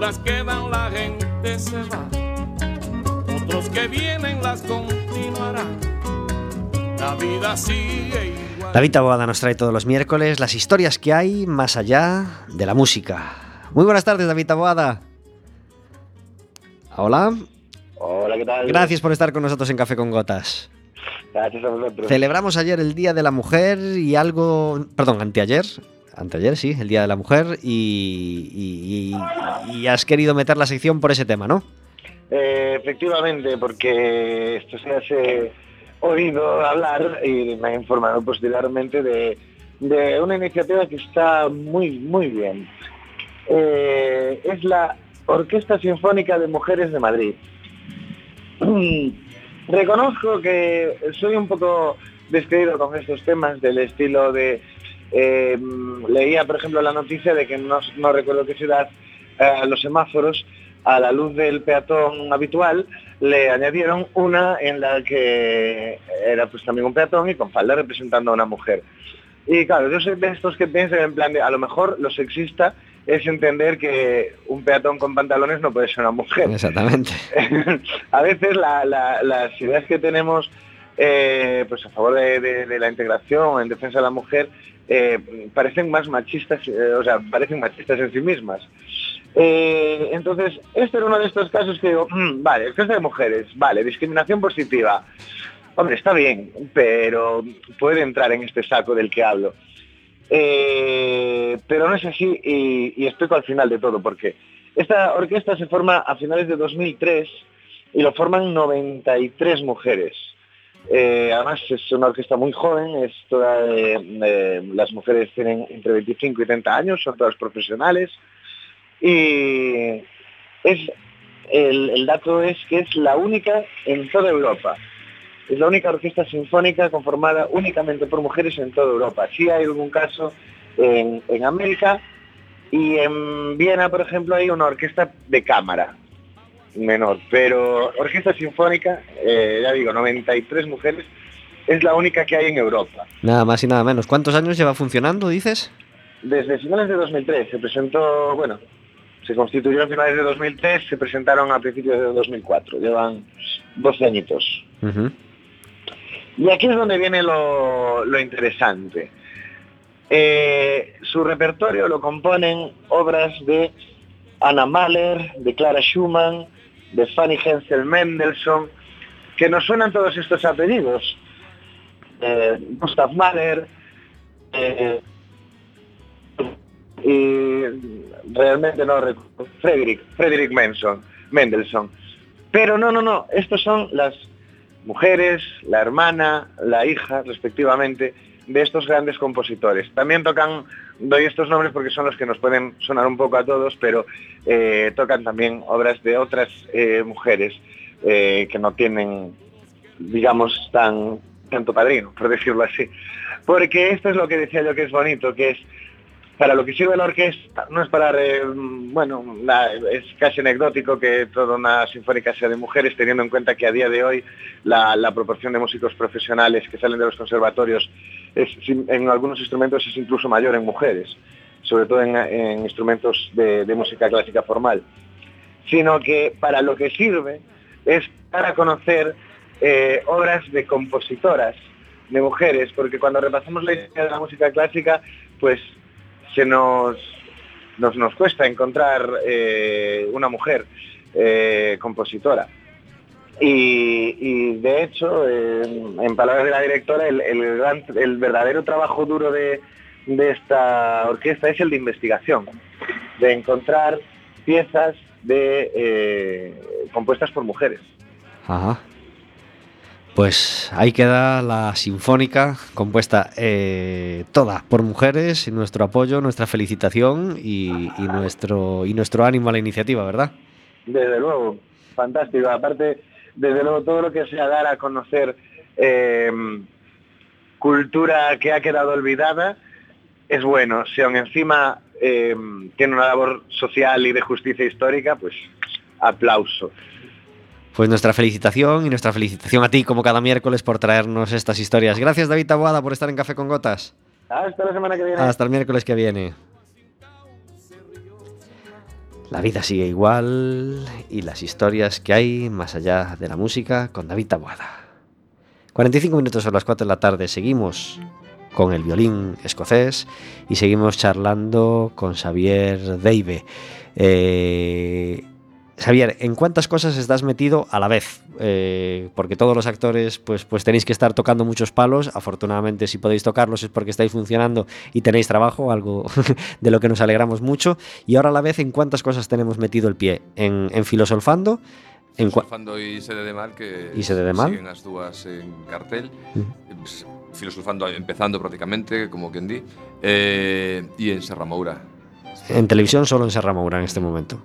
obras quedan, la gente se va. Otros que vienen las continuarán. La vida sigue igual. David Taboada nos trae todos los miércoles las historias que hay más allá de la música. Muy buenas tardes, David Taboada. Hola. Hola, ¿qué tal? Gracias por estar con nosotros en Café con Gotas. Gracias a vosotros. Celebramos ayer el Día de la Mujer y algo... Perdón, anteayer. Anteayer, sí, el Día de la Mujer y, y- has querido meter la sección por ese tema, ¿no? Eh, efectivamente, porque esto se hace oído hablar y me ha informado posteriormente de, de una iniciativa que está muy, muy bien. Eh, es la Orquesta Sinfónica de Mujeres de Madrid. Reconozco que soy un poco descreído con estos temas del estilo de... eh, leía, por ejemplo, la noticia de que no, no recuerdo qué ciudad, eh, los semáforos, a la luz del peatón habitual, le añadieron una en la que era pues también un peatón y con falda representando a una mujer. Y claro, yo soy de estos que piensan en plan de, a lo mejor lo sexista es entender que un peatón con pantalones no puede ser una mujer. Exactamente. a veces la- la- las ideas que tenemos eh, pues a favor de, de- de la integración, en defensa de la mujer, eh, parecen más machistas, eh, o sea, parecen machistas en sí mismas. Eh, entonces, este era uno de estos casos que digo, "Mm, vale, es de mujeres, vale, discriminación positiva. Hombre, está bien, pero puede entrar en este saco del que hablo. Pero no es así y, y explico al final de todo porque esta orquesta se forma a finales de 2003 y lo forman 93 mujeres. Eh, además es una orquesta muy joven, es toda, las mujeres tienen entre 25 y 30 años, son todas profesionales y es el, dato es que es la única en toda Europa. Es la única orquesta sinfónica conformada únicamente por mujeres en toda Europa. Sí hay algún caso en América y en Viena, por ejemplo, hay una orquesta de cámara menor, pero orquesta sinfónica, eh, ya digo, 93 mujeres, es la única que hay en Europa. Nada más y nada menos. ¿Cuántos años lleva funcionando, dices? Desde finales de 2003 se presentó, bueno, se constituyó a finales de 2003, se presentaron a principios de 2004, llevan 12 añitos. Y aquí es donde viene lo, lo interesante. Eh, su repertorio lo componen obras de Anna Mahler, de Clara Schumann, de Fanny Hensel Mendelssohn, que nos suenan todos estos apellidos. Eh, Gustav Mahler, eh, y realmente no recuerdo, Frederick, Frederick Mendelssohn, Mendelssohn. Pero no, no, no, estos son las mujeres, la hermana, la hija, respectivamente, de estos grandes compositores. También tocan, doy estos nombres porque son los que nos pueden sonar un poco a todos, pero eh, tocan también obras de otras eh, mujeres eh, que no tienen, digamos, tan tanto padrino, por decirlo así. Porque esto es lo que decía yo que es bonito, que es para lo que sirve la orquesta, no es para, bueno, es casi anecdótico que toda una sinfónica sea de mujeres, teniendo en cuenta que a día de hoy la proporción de músicos profesionales que salen de los conservatorios en algunos instrumentos es incluso mayor en mujeres, sobre todo en, en instrumentos de, música clásica formal, sino que para lo que sirve es para conocer eh, obras de compositoras, de mujeres, porque cuando repasamos la historia de la música clásica, pues se nos, nos, nos cuesta encontrar eh, una mujer eh, compositora. Y, y, de hecho, eh, en palabras de la directora, el, el gran- el verdadero trabajo duro de, de esta orquesta es el de investigación, de encontrar piezas de, eh, compuestas por mujeres. Ajá. Pues ahí queda la sinfónica compuesta eh, toda por mujeres, y nuestro apoyo, nuestra felicitación y, y nuestro, y nuestro ánimo a la iniciativa, ¿verdad? Desde luego, fantástico. Aparte, desde luego, todo lo que sea dar a conocer eh, cultura que ha quedado olvidada es bueno. Si aún encima eh, tiene una labor social y de justicia histórica, pues aplauso. Pues nuestra felicitación y nuestra felicitación a ti como cada miércoles por traernos estas historias. Gracias David Taboada por estar en Café con Gotas. Hasta la semana que viene. Hasta el miércoles que viene. La vida sigue igual y las historias que hay más allá de la música con David Taboada. 45 minutos a las 4 de la tarde seguimos con el violín escocés y seguimos charlando con Xavier Deive. Eh, Xavier, ¿en cuántas cosas estás metido a la vez? Eh, porque todos los actores pues, pues tenéis que estar tocando muchos palos. Afortunadamente, si podéis tocarlos es porque estáis funcionando y tenéis trabajo, algo de lo que nos alegramos mucho. Y ahora a la vez, ¿en cuántas cosas tenemos metido el pie? ¿En, en filosolfando? En Filosofando e Sede de Mal que E Sede de Mal. siguen as dúas en cartel Mm. Filosofando empezando prácticamente como quen di eh, e en Serra Moura en televisión solo en Serra Moura en este momento.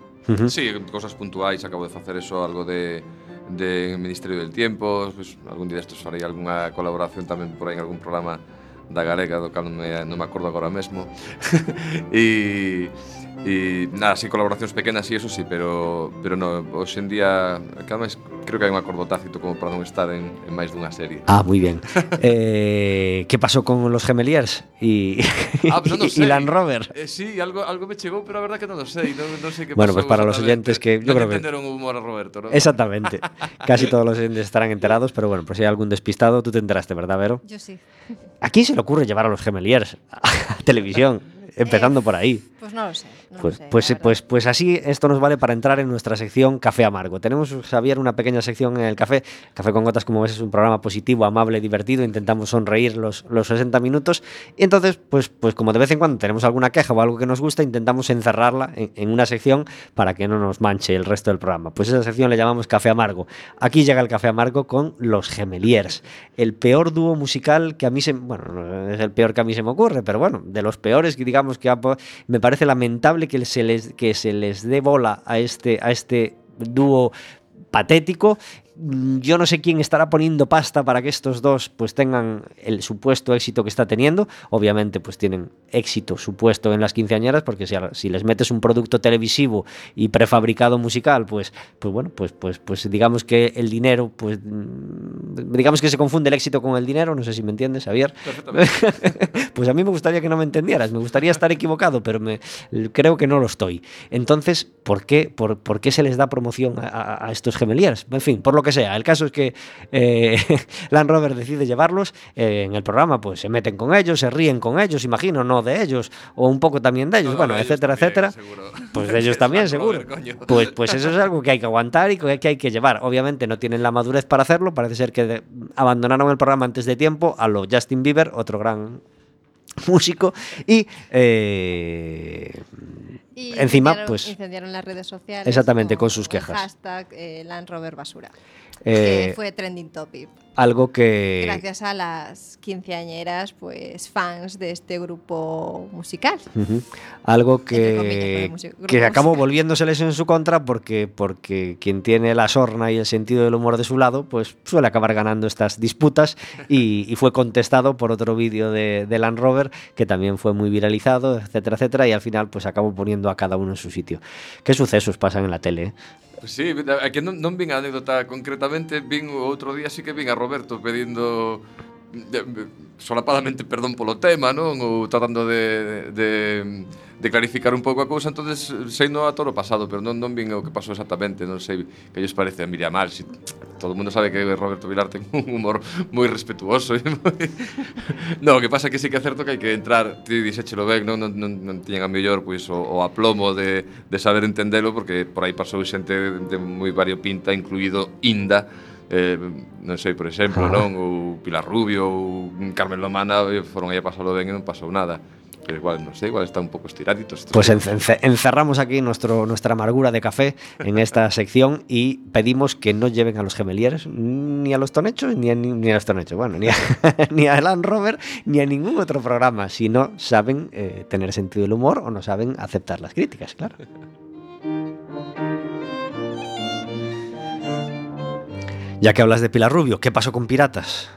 Sí, cosas puntuais, acabo de facer eso, algo de de Ministerio del Tiempo, pues, algún día destes farei algunha colaboración tamén por aí en algún programa da Galega, do cal non me, non me acordo agora mesmo. e e nada, sí, colaboracións pequenas e eso sí, pero, pero no, hoxe en día, cada máis, creo que hai un acordo tácito como para non estar en, en máis dunha serie. Ah, muy bien. Eh, ¿Qué pasó con los Gemeliers y, Ah, pues non y. Land Rover? Eh, sí, algo, algo me chegou, pero a verdad que non o sei, non, non sei que Bueno, pasou pues para los exactamente. oyentes que yo Non creo que- entenderon o humor a Roberto, ¿no? Exactamente. Casi todos los oyentes estarán enterados, pero bueno, por si hay algún despistado, tú te enteraste, ¿verdad, Vero? Yo sí. ¿A quién se le ocurre llevar a los Gemeliers a televisión? Empezando por ahí. Pues no lo sé. no lo Pues, sé, pues, pues, pues así esto nos vale para entrar en nuestra sección Café Amargo. Tenemos, Xavier, una pequeña sección en el café. Café con Gotas, como ves, es un programa positivo, amable, divertido. Intentamos sonreír los, los 60 minutos. Y entonces, pues, pues como de vez en cuando tenemos alguna queja o algo que nos gusta, intentamos encerrarla en, en una sección para que no nos manche el resto del programa. Pues esa sección le llamamos Café Amargo. Aquí llega el Café Amargo con los Gemeliers. El peor dúo musical que a mí se... Bueno, no es el peor que a mí se me ocurre, pero bueno, de los peores que digamos que me parece lamentable que se les, que se les dé bola a este, a este dúo patético. Yo no sé quién estará poniendo pasta para que estos dos pues tengan el supuesto éxito que está teniendo. Obviamente pues tienen éxito supuesto en las quinceañeras porque si, si les metes un producto televisivo y prefabricado musical pues, pues bueno pues, pues, pues digamos que el dinero pues mm, digamos que se confunde el éxito con el dinero. No sé si me entiendes Javier. pues a mí me gustaría que no me entendieras, me gustaría estar equivocado, pero me, creo que no lo estoy. Entonces, ¿por qué, por, por qué se les da promoción a, a- a estos gemeliers? En fin, por lo que sea. El caso es que eh, Land Rover decide llevarlos eh, en el programa, pues se meten con ellos, se ríen con ellos, imagino, no de ellos, o un poco también de ellos, No, no, bueno, de ellos etcétera, también, etcétera. Pues de ellos también, seguro. Rover. Pues, pues eso es algo que hay que aguantar y que hay que llevar. Obviamente no tienen la madurez para hacerlo. Parece ser que abandonaron el programa antes de tiempo a lo Justin Bieber, otro gran músico. Y Y encima, pues Incendiaron las redes sociales. Exactamente, con sus el quejas. hashtag eh, Land Rover Basura. Eh, que fue trending topic. algo que Gracias a las quinceañeras, pues fans de este grupo musical. Algo que, que acabó volviéndoseles en su contra porque, porque quien tiene la sorna y el sentido del humor de su lado, pues suele acabar ganando estas disputas y, y fue contestado por otro vídeo de, de Land Rover que también fue muy viralizado, etcétera, etcétera, y al final pues acabó poniendo a cada uno en su sitio. ¿Qué sucesos pasan en la tele? eh? Sí, é que non, non vin a anécdota concretamente, vin o outro día sí que vin a Roberto pedindo solapadamente perdón polo tema, non? Ou tratando de, de, de de clarificar un pouco a cousa, entonces sendo a toro pasado, pero non, non vin o que pasou exactamente, non sei que lles parece a Miriam Mal, si todo o mundo sabe que Roberto Vilar ten un humor moi respetuoso e moi... no, o que pasa que sí que é certo que hai que entrar, ti dixéchelo ben, non, non, non, non tiñan a mellor pois, o, o aplomo de, de saber entendelo, porque por aí pasou xente de, de moi variopinta, incluído Inda, eh, non sei, por exemplo, ah. non, ou Pilar Rubio ou Carmen Lomana eh, foron aí a pasalo ben e non pasou nada. Pero igual, no sé, igual están un poco estiraditos. Pues ence- encerramos aquí nuestro, nuestra amargura de café en esta sección y pedimos que no lleven a los gemelieres ni a los tonechos ni a, ni, ni a los tonechos, bueno, ni a, ni a Land Rover ni a ningún otro programa si no saben eh, tener sentido del humor o no saben aceptar las críticas, claro. Ya que hablas de Pilar Rubio, ¿qué pasó con Piratas?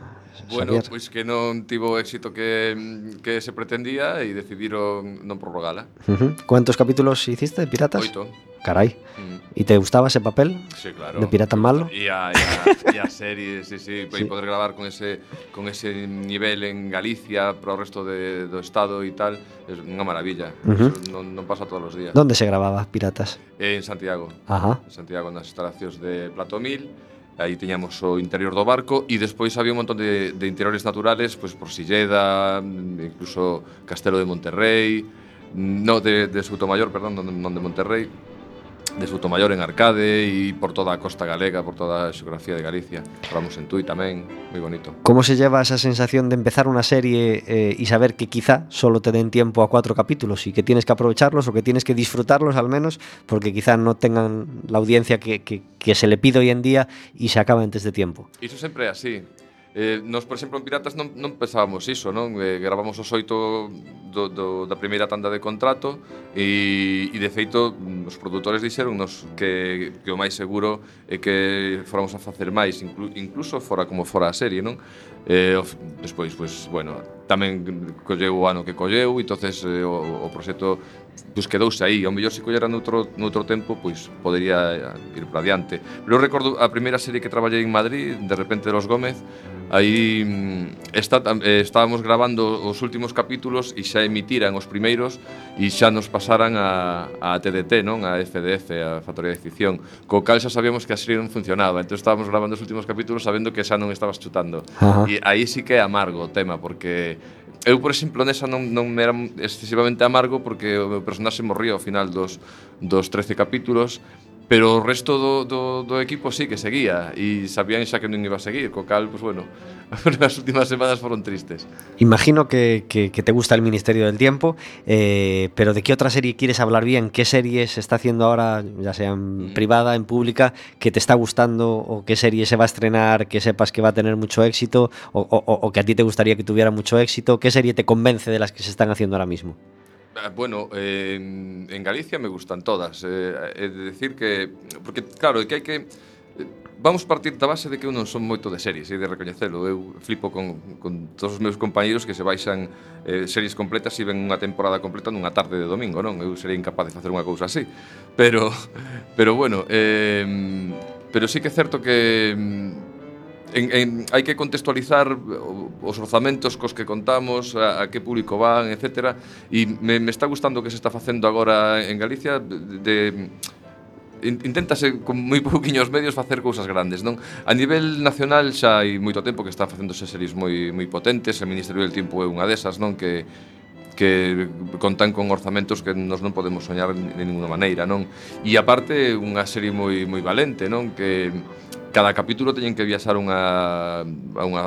Bueno, Xavier. pois que non tivo o éxito que, que se pretendía e decidiron non prorrogala. Uh -huh. Cuántos capítulos hiciste de Piratas? Oito. Carai. Mm. Te gustaba ese papel? Sí, claro. De pirata malo? E a, e a, e a serie, sí, sí, sí. poder gravar con ese, con ese nivel en Galicia para o resto de, do estado e tal, é unha maravilla. Uh -huh. non, non pasa todos os días. Donde se grababa Piratas? En Santiago. Ajá. En Santiago, nas instalacións de Platomil, aí tiñamos o interior do barco e despois había un montón de, de interiores naturales, pois por Silleda, incluso Castelo de Monterrey, no, de, de Soutomayor, perdón, non de Monterrey, de Soutomayor en Arcade e por toda a costa galega, por toda a xeografía de Galicia. Falamos en Tui tamén, moi bonito. ¿Cómo se lleva esa sensación de empezar una serie eh, y saber que quizá solo te den tiempo a cuatro capítulos y que tienes que aprovecharlos o que tienes que disfrutarlos al menos porque quizá no tengan la audiencia que, que- que se le pide hoy en día y se acaba antes de tiempo? Iso sempre é así. Eh, nos, por exemplo, en Piratas non, non pensábamos iso, non? Eh, gravamos os oito do, do, da primeira tanda de contrato e, e de feito, os produtores dixeronnos que, que o máis seguro é que fóramos a facer máis, inclu, incluso fora como fora a serie, non? Eh, despois, pois, bueno, tamén colleu o ano que colleu, e entonces eh, o, o proxecto pois quedouse aí, ao mellor se collera noutro, noutro tempo, pois podería ir para adiante. Pero recordo a primeira serie que traballei en Madrid, de repente de los Gómez, Aí mm, está, eh, estábamos grabando os últimos capítulos e xa emitiran os primeiros e xa nos pasaran a, a TDT, non? A FDF, a Factoría de Ficción Co cal xa sabíamos que a serie non funcionaba Entón estábamos grabando os últimos capítulos sabendo que xa non estabas chutando Ajá. E aí sí que é amargo o tema porque Eu, por exemplo, nesa non, non me era excesivamente amargo porque o meu personaxe morría ao final dos, dos 13 capítulos pero o resto do, do, do equipo sí que seguía e sabían xa que non iba a seguir, co cal, pues bueno, as últimas semanas foron tristes. Imagino que, que- que te gusta el Ministerio del Tiempo, eh, pero ¿de qué otra serie quieres hablar bien? ¿Qué serie se está haciendo ahora, ya sea en privada, en pública, que te está gustando o qué serie se va a estrenar, que sepas que va a tener mucho éxito o, o- o que a ti te gustaría que tuviera mucho éxito? ¿Qué serie te convence de las que se están haciendo ahora mismo? Ah, bueno, eh, en Galicia me gustan todas. Eh, é de decir que... Porque, claro, que hai que... Vamos partir da base de que eu non son moito de series, e de recoñecelo. Eu flipo con, con todos os meus compañeiros que se baixan eh, series completas e ven unha temporada completa nunha tarde de domingo, non? Eu sería incapaz de facer unha cousa así. Pero, pero bueno, eh, pero sí que é certo que en, en, hai que contextualizar os orzamentos cos que contamos, a, a que público van, etc. E me, me está gustando o que se está facendo agora en Galicia de, de inténtase con moi pouquiños medios facer cousas grandes, non? A nivel nacional xa hai moito tempo que están facéndose series moi moi potentes, o Ministerio del Tempo é unha desas, non? Que que contan con orzamentos que nos non podemos soñar de ninguna maneira, non? E aparte unha serie moi moi valente, non? Que cada capítulo teñen que viaxar unha, a unha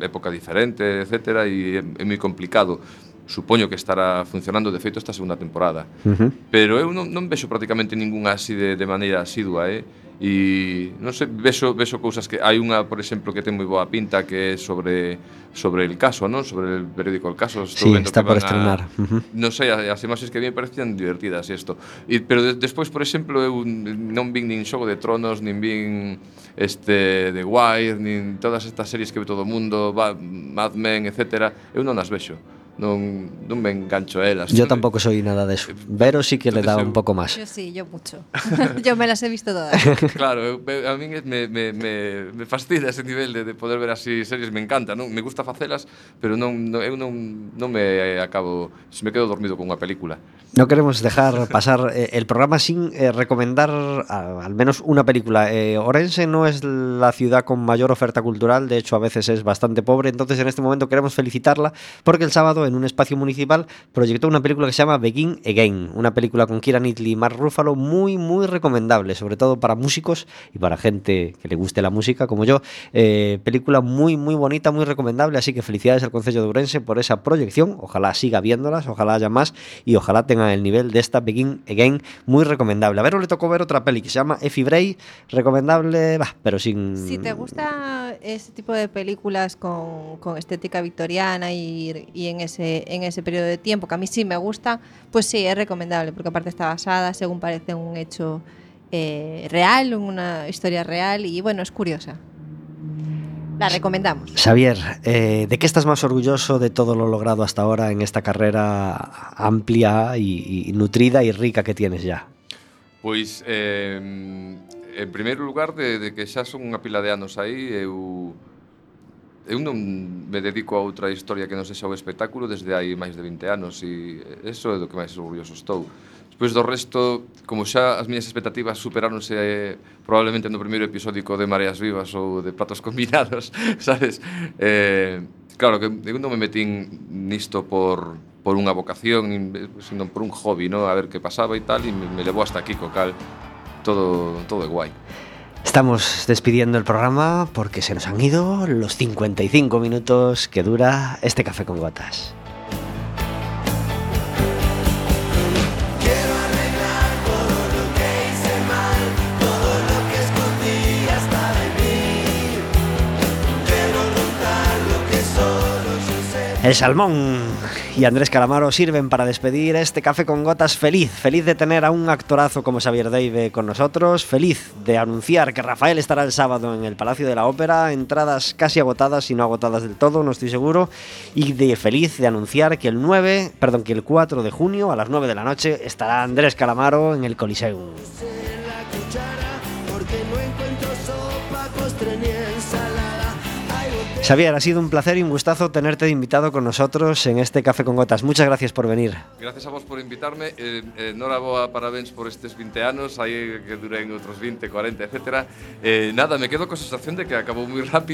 época diferente, etc. E é, é moi complicado supoño que estará funcionando de feito esta segunda temporada. Uh -huh. Pero eu non, non vexo prácticamente ningunha así de, de maneira asidua, eh? e non sei, vexo, vexo cousas que hai unha, por exemplo, que ten moi boa pinta que é sobre sobre el caso, non? Sobre el periódico El Caso, estou sí, vendo está que por estrenar. A. Non sei, as imaxes que vi parecían divertidas isto. E pero de, despois, por exemplo, eu non vin nin Xogo de Tronos, nin vin este The Wire, nin todas estas series que ve todo o mundo, Mad Men, etcétera, eu non as vexo Non, non me engancho a elas. Yo tampoco soy nada de eso. Vero sí que le da un poco más. Yo sí, yo mucho. yo me las he visto todas. Claro, eu, eu- a min me, me, me, me fascina ese nivel de, de poder ver así series, me encanta, non? Me gusta facelas, pero non, non, eu non, non me acabo, se me quedo dormido con unha película. No queremos dejar pasar eh, el programa sin eh, recomendar a- al menos una película. Eh, Orense no es la ciudad con mayor oferta cultural, de hecho a veces es bastante pobre, entonces en este momento queremos felicitarla porque el sábado en un espacio municipal, proyectó una película que se llama Begin Again, una película con Kira Knightley y Mark Ruffalo muy, muy recomendable, sobre todo para músicos y para gente que le guste la música como yo. Eh, película muy, muy bonita, muy recomendable, así que felicidades al Concello de Ourense por esa proyección, ojalá siga viéndolas, ojalá haya más y ojalá tengan el nivel de esta Begin Again, muy recomendable. A ver, le tocó ver otra peli que se llama Effie Bray, recomendable, bah, pero sin... Si te gusta ese tipo de películas con, con estética victoriana y, y en, ese, ese, en ese periodo de tiempo, que a mí sí me gusta, pues sí, es recomendable, porque aparte está basada, según parece, en un hecho eh, real, en una historia real, y bueno, es curiosa. La recomendamos. Xavier, eh, ¿de qué estás más orgulloso de todo lo logrado hasta ahora en esta carrera amplia y, y nutrida y rica que tienes ya? Pois, eh, en primeiro lugar, de, de que xa son unha pila de anos aí, eu eu non me dedico a outra historia que non sexa o espectáculo desde hai máis de 20 anos e eso é do que máis orgulloso estou. Despois do resto, como xa as miñas expectativas superáronse eh, probablemente no primeiro episódico de Mareas Vivas ou de Platos Combinados, sabes? Eh, claro, que eu non me metín nisto por, por unha vocación, senón por un hobby, ¿no? a ver que pasaba e tal, e me, me levou hasta aquí, co cal todo, todo é guai. Estamos despidiendo el programa porque se nos han ido los 55 minutos que dura este café con gotas. El Salmón y Andrés Calamaro sirven para despedir este café con gotas. Feliz, feliz de tener a un actorazo como Xavier Deive con nosotros, feliz de anunciar que Rafael estará el sábado en el Palacio de la Ópera, entradas casi agotadas y no agotadas del todo, no estoy seguro, y de feliz de anunciar que el 9, perdón, que el 4 de junio a las 9 de la noche estará Andrés Calamaro en el Coliseum. Xavier, ha sido un placer y un gustazo tenerte invitado con nosotros en este café con gotas. Muchas gracias por venir. Gracias a vos por invitarme. Eh, eh, Noraboa, parabéns por estes 20 anos, aí que duren outros 20, 40, etc. Eh, nada, me quedo con sensación de que acabou moi rápido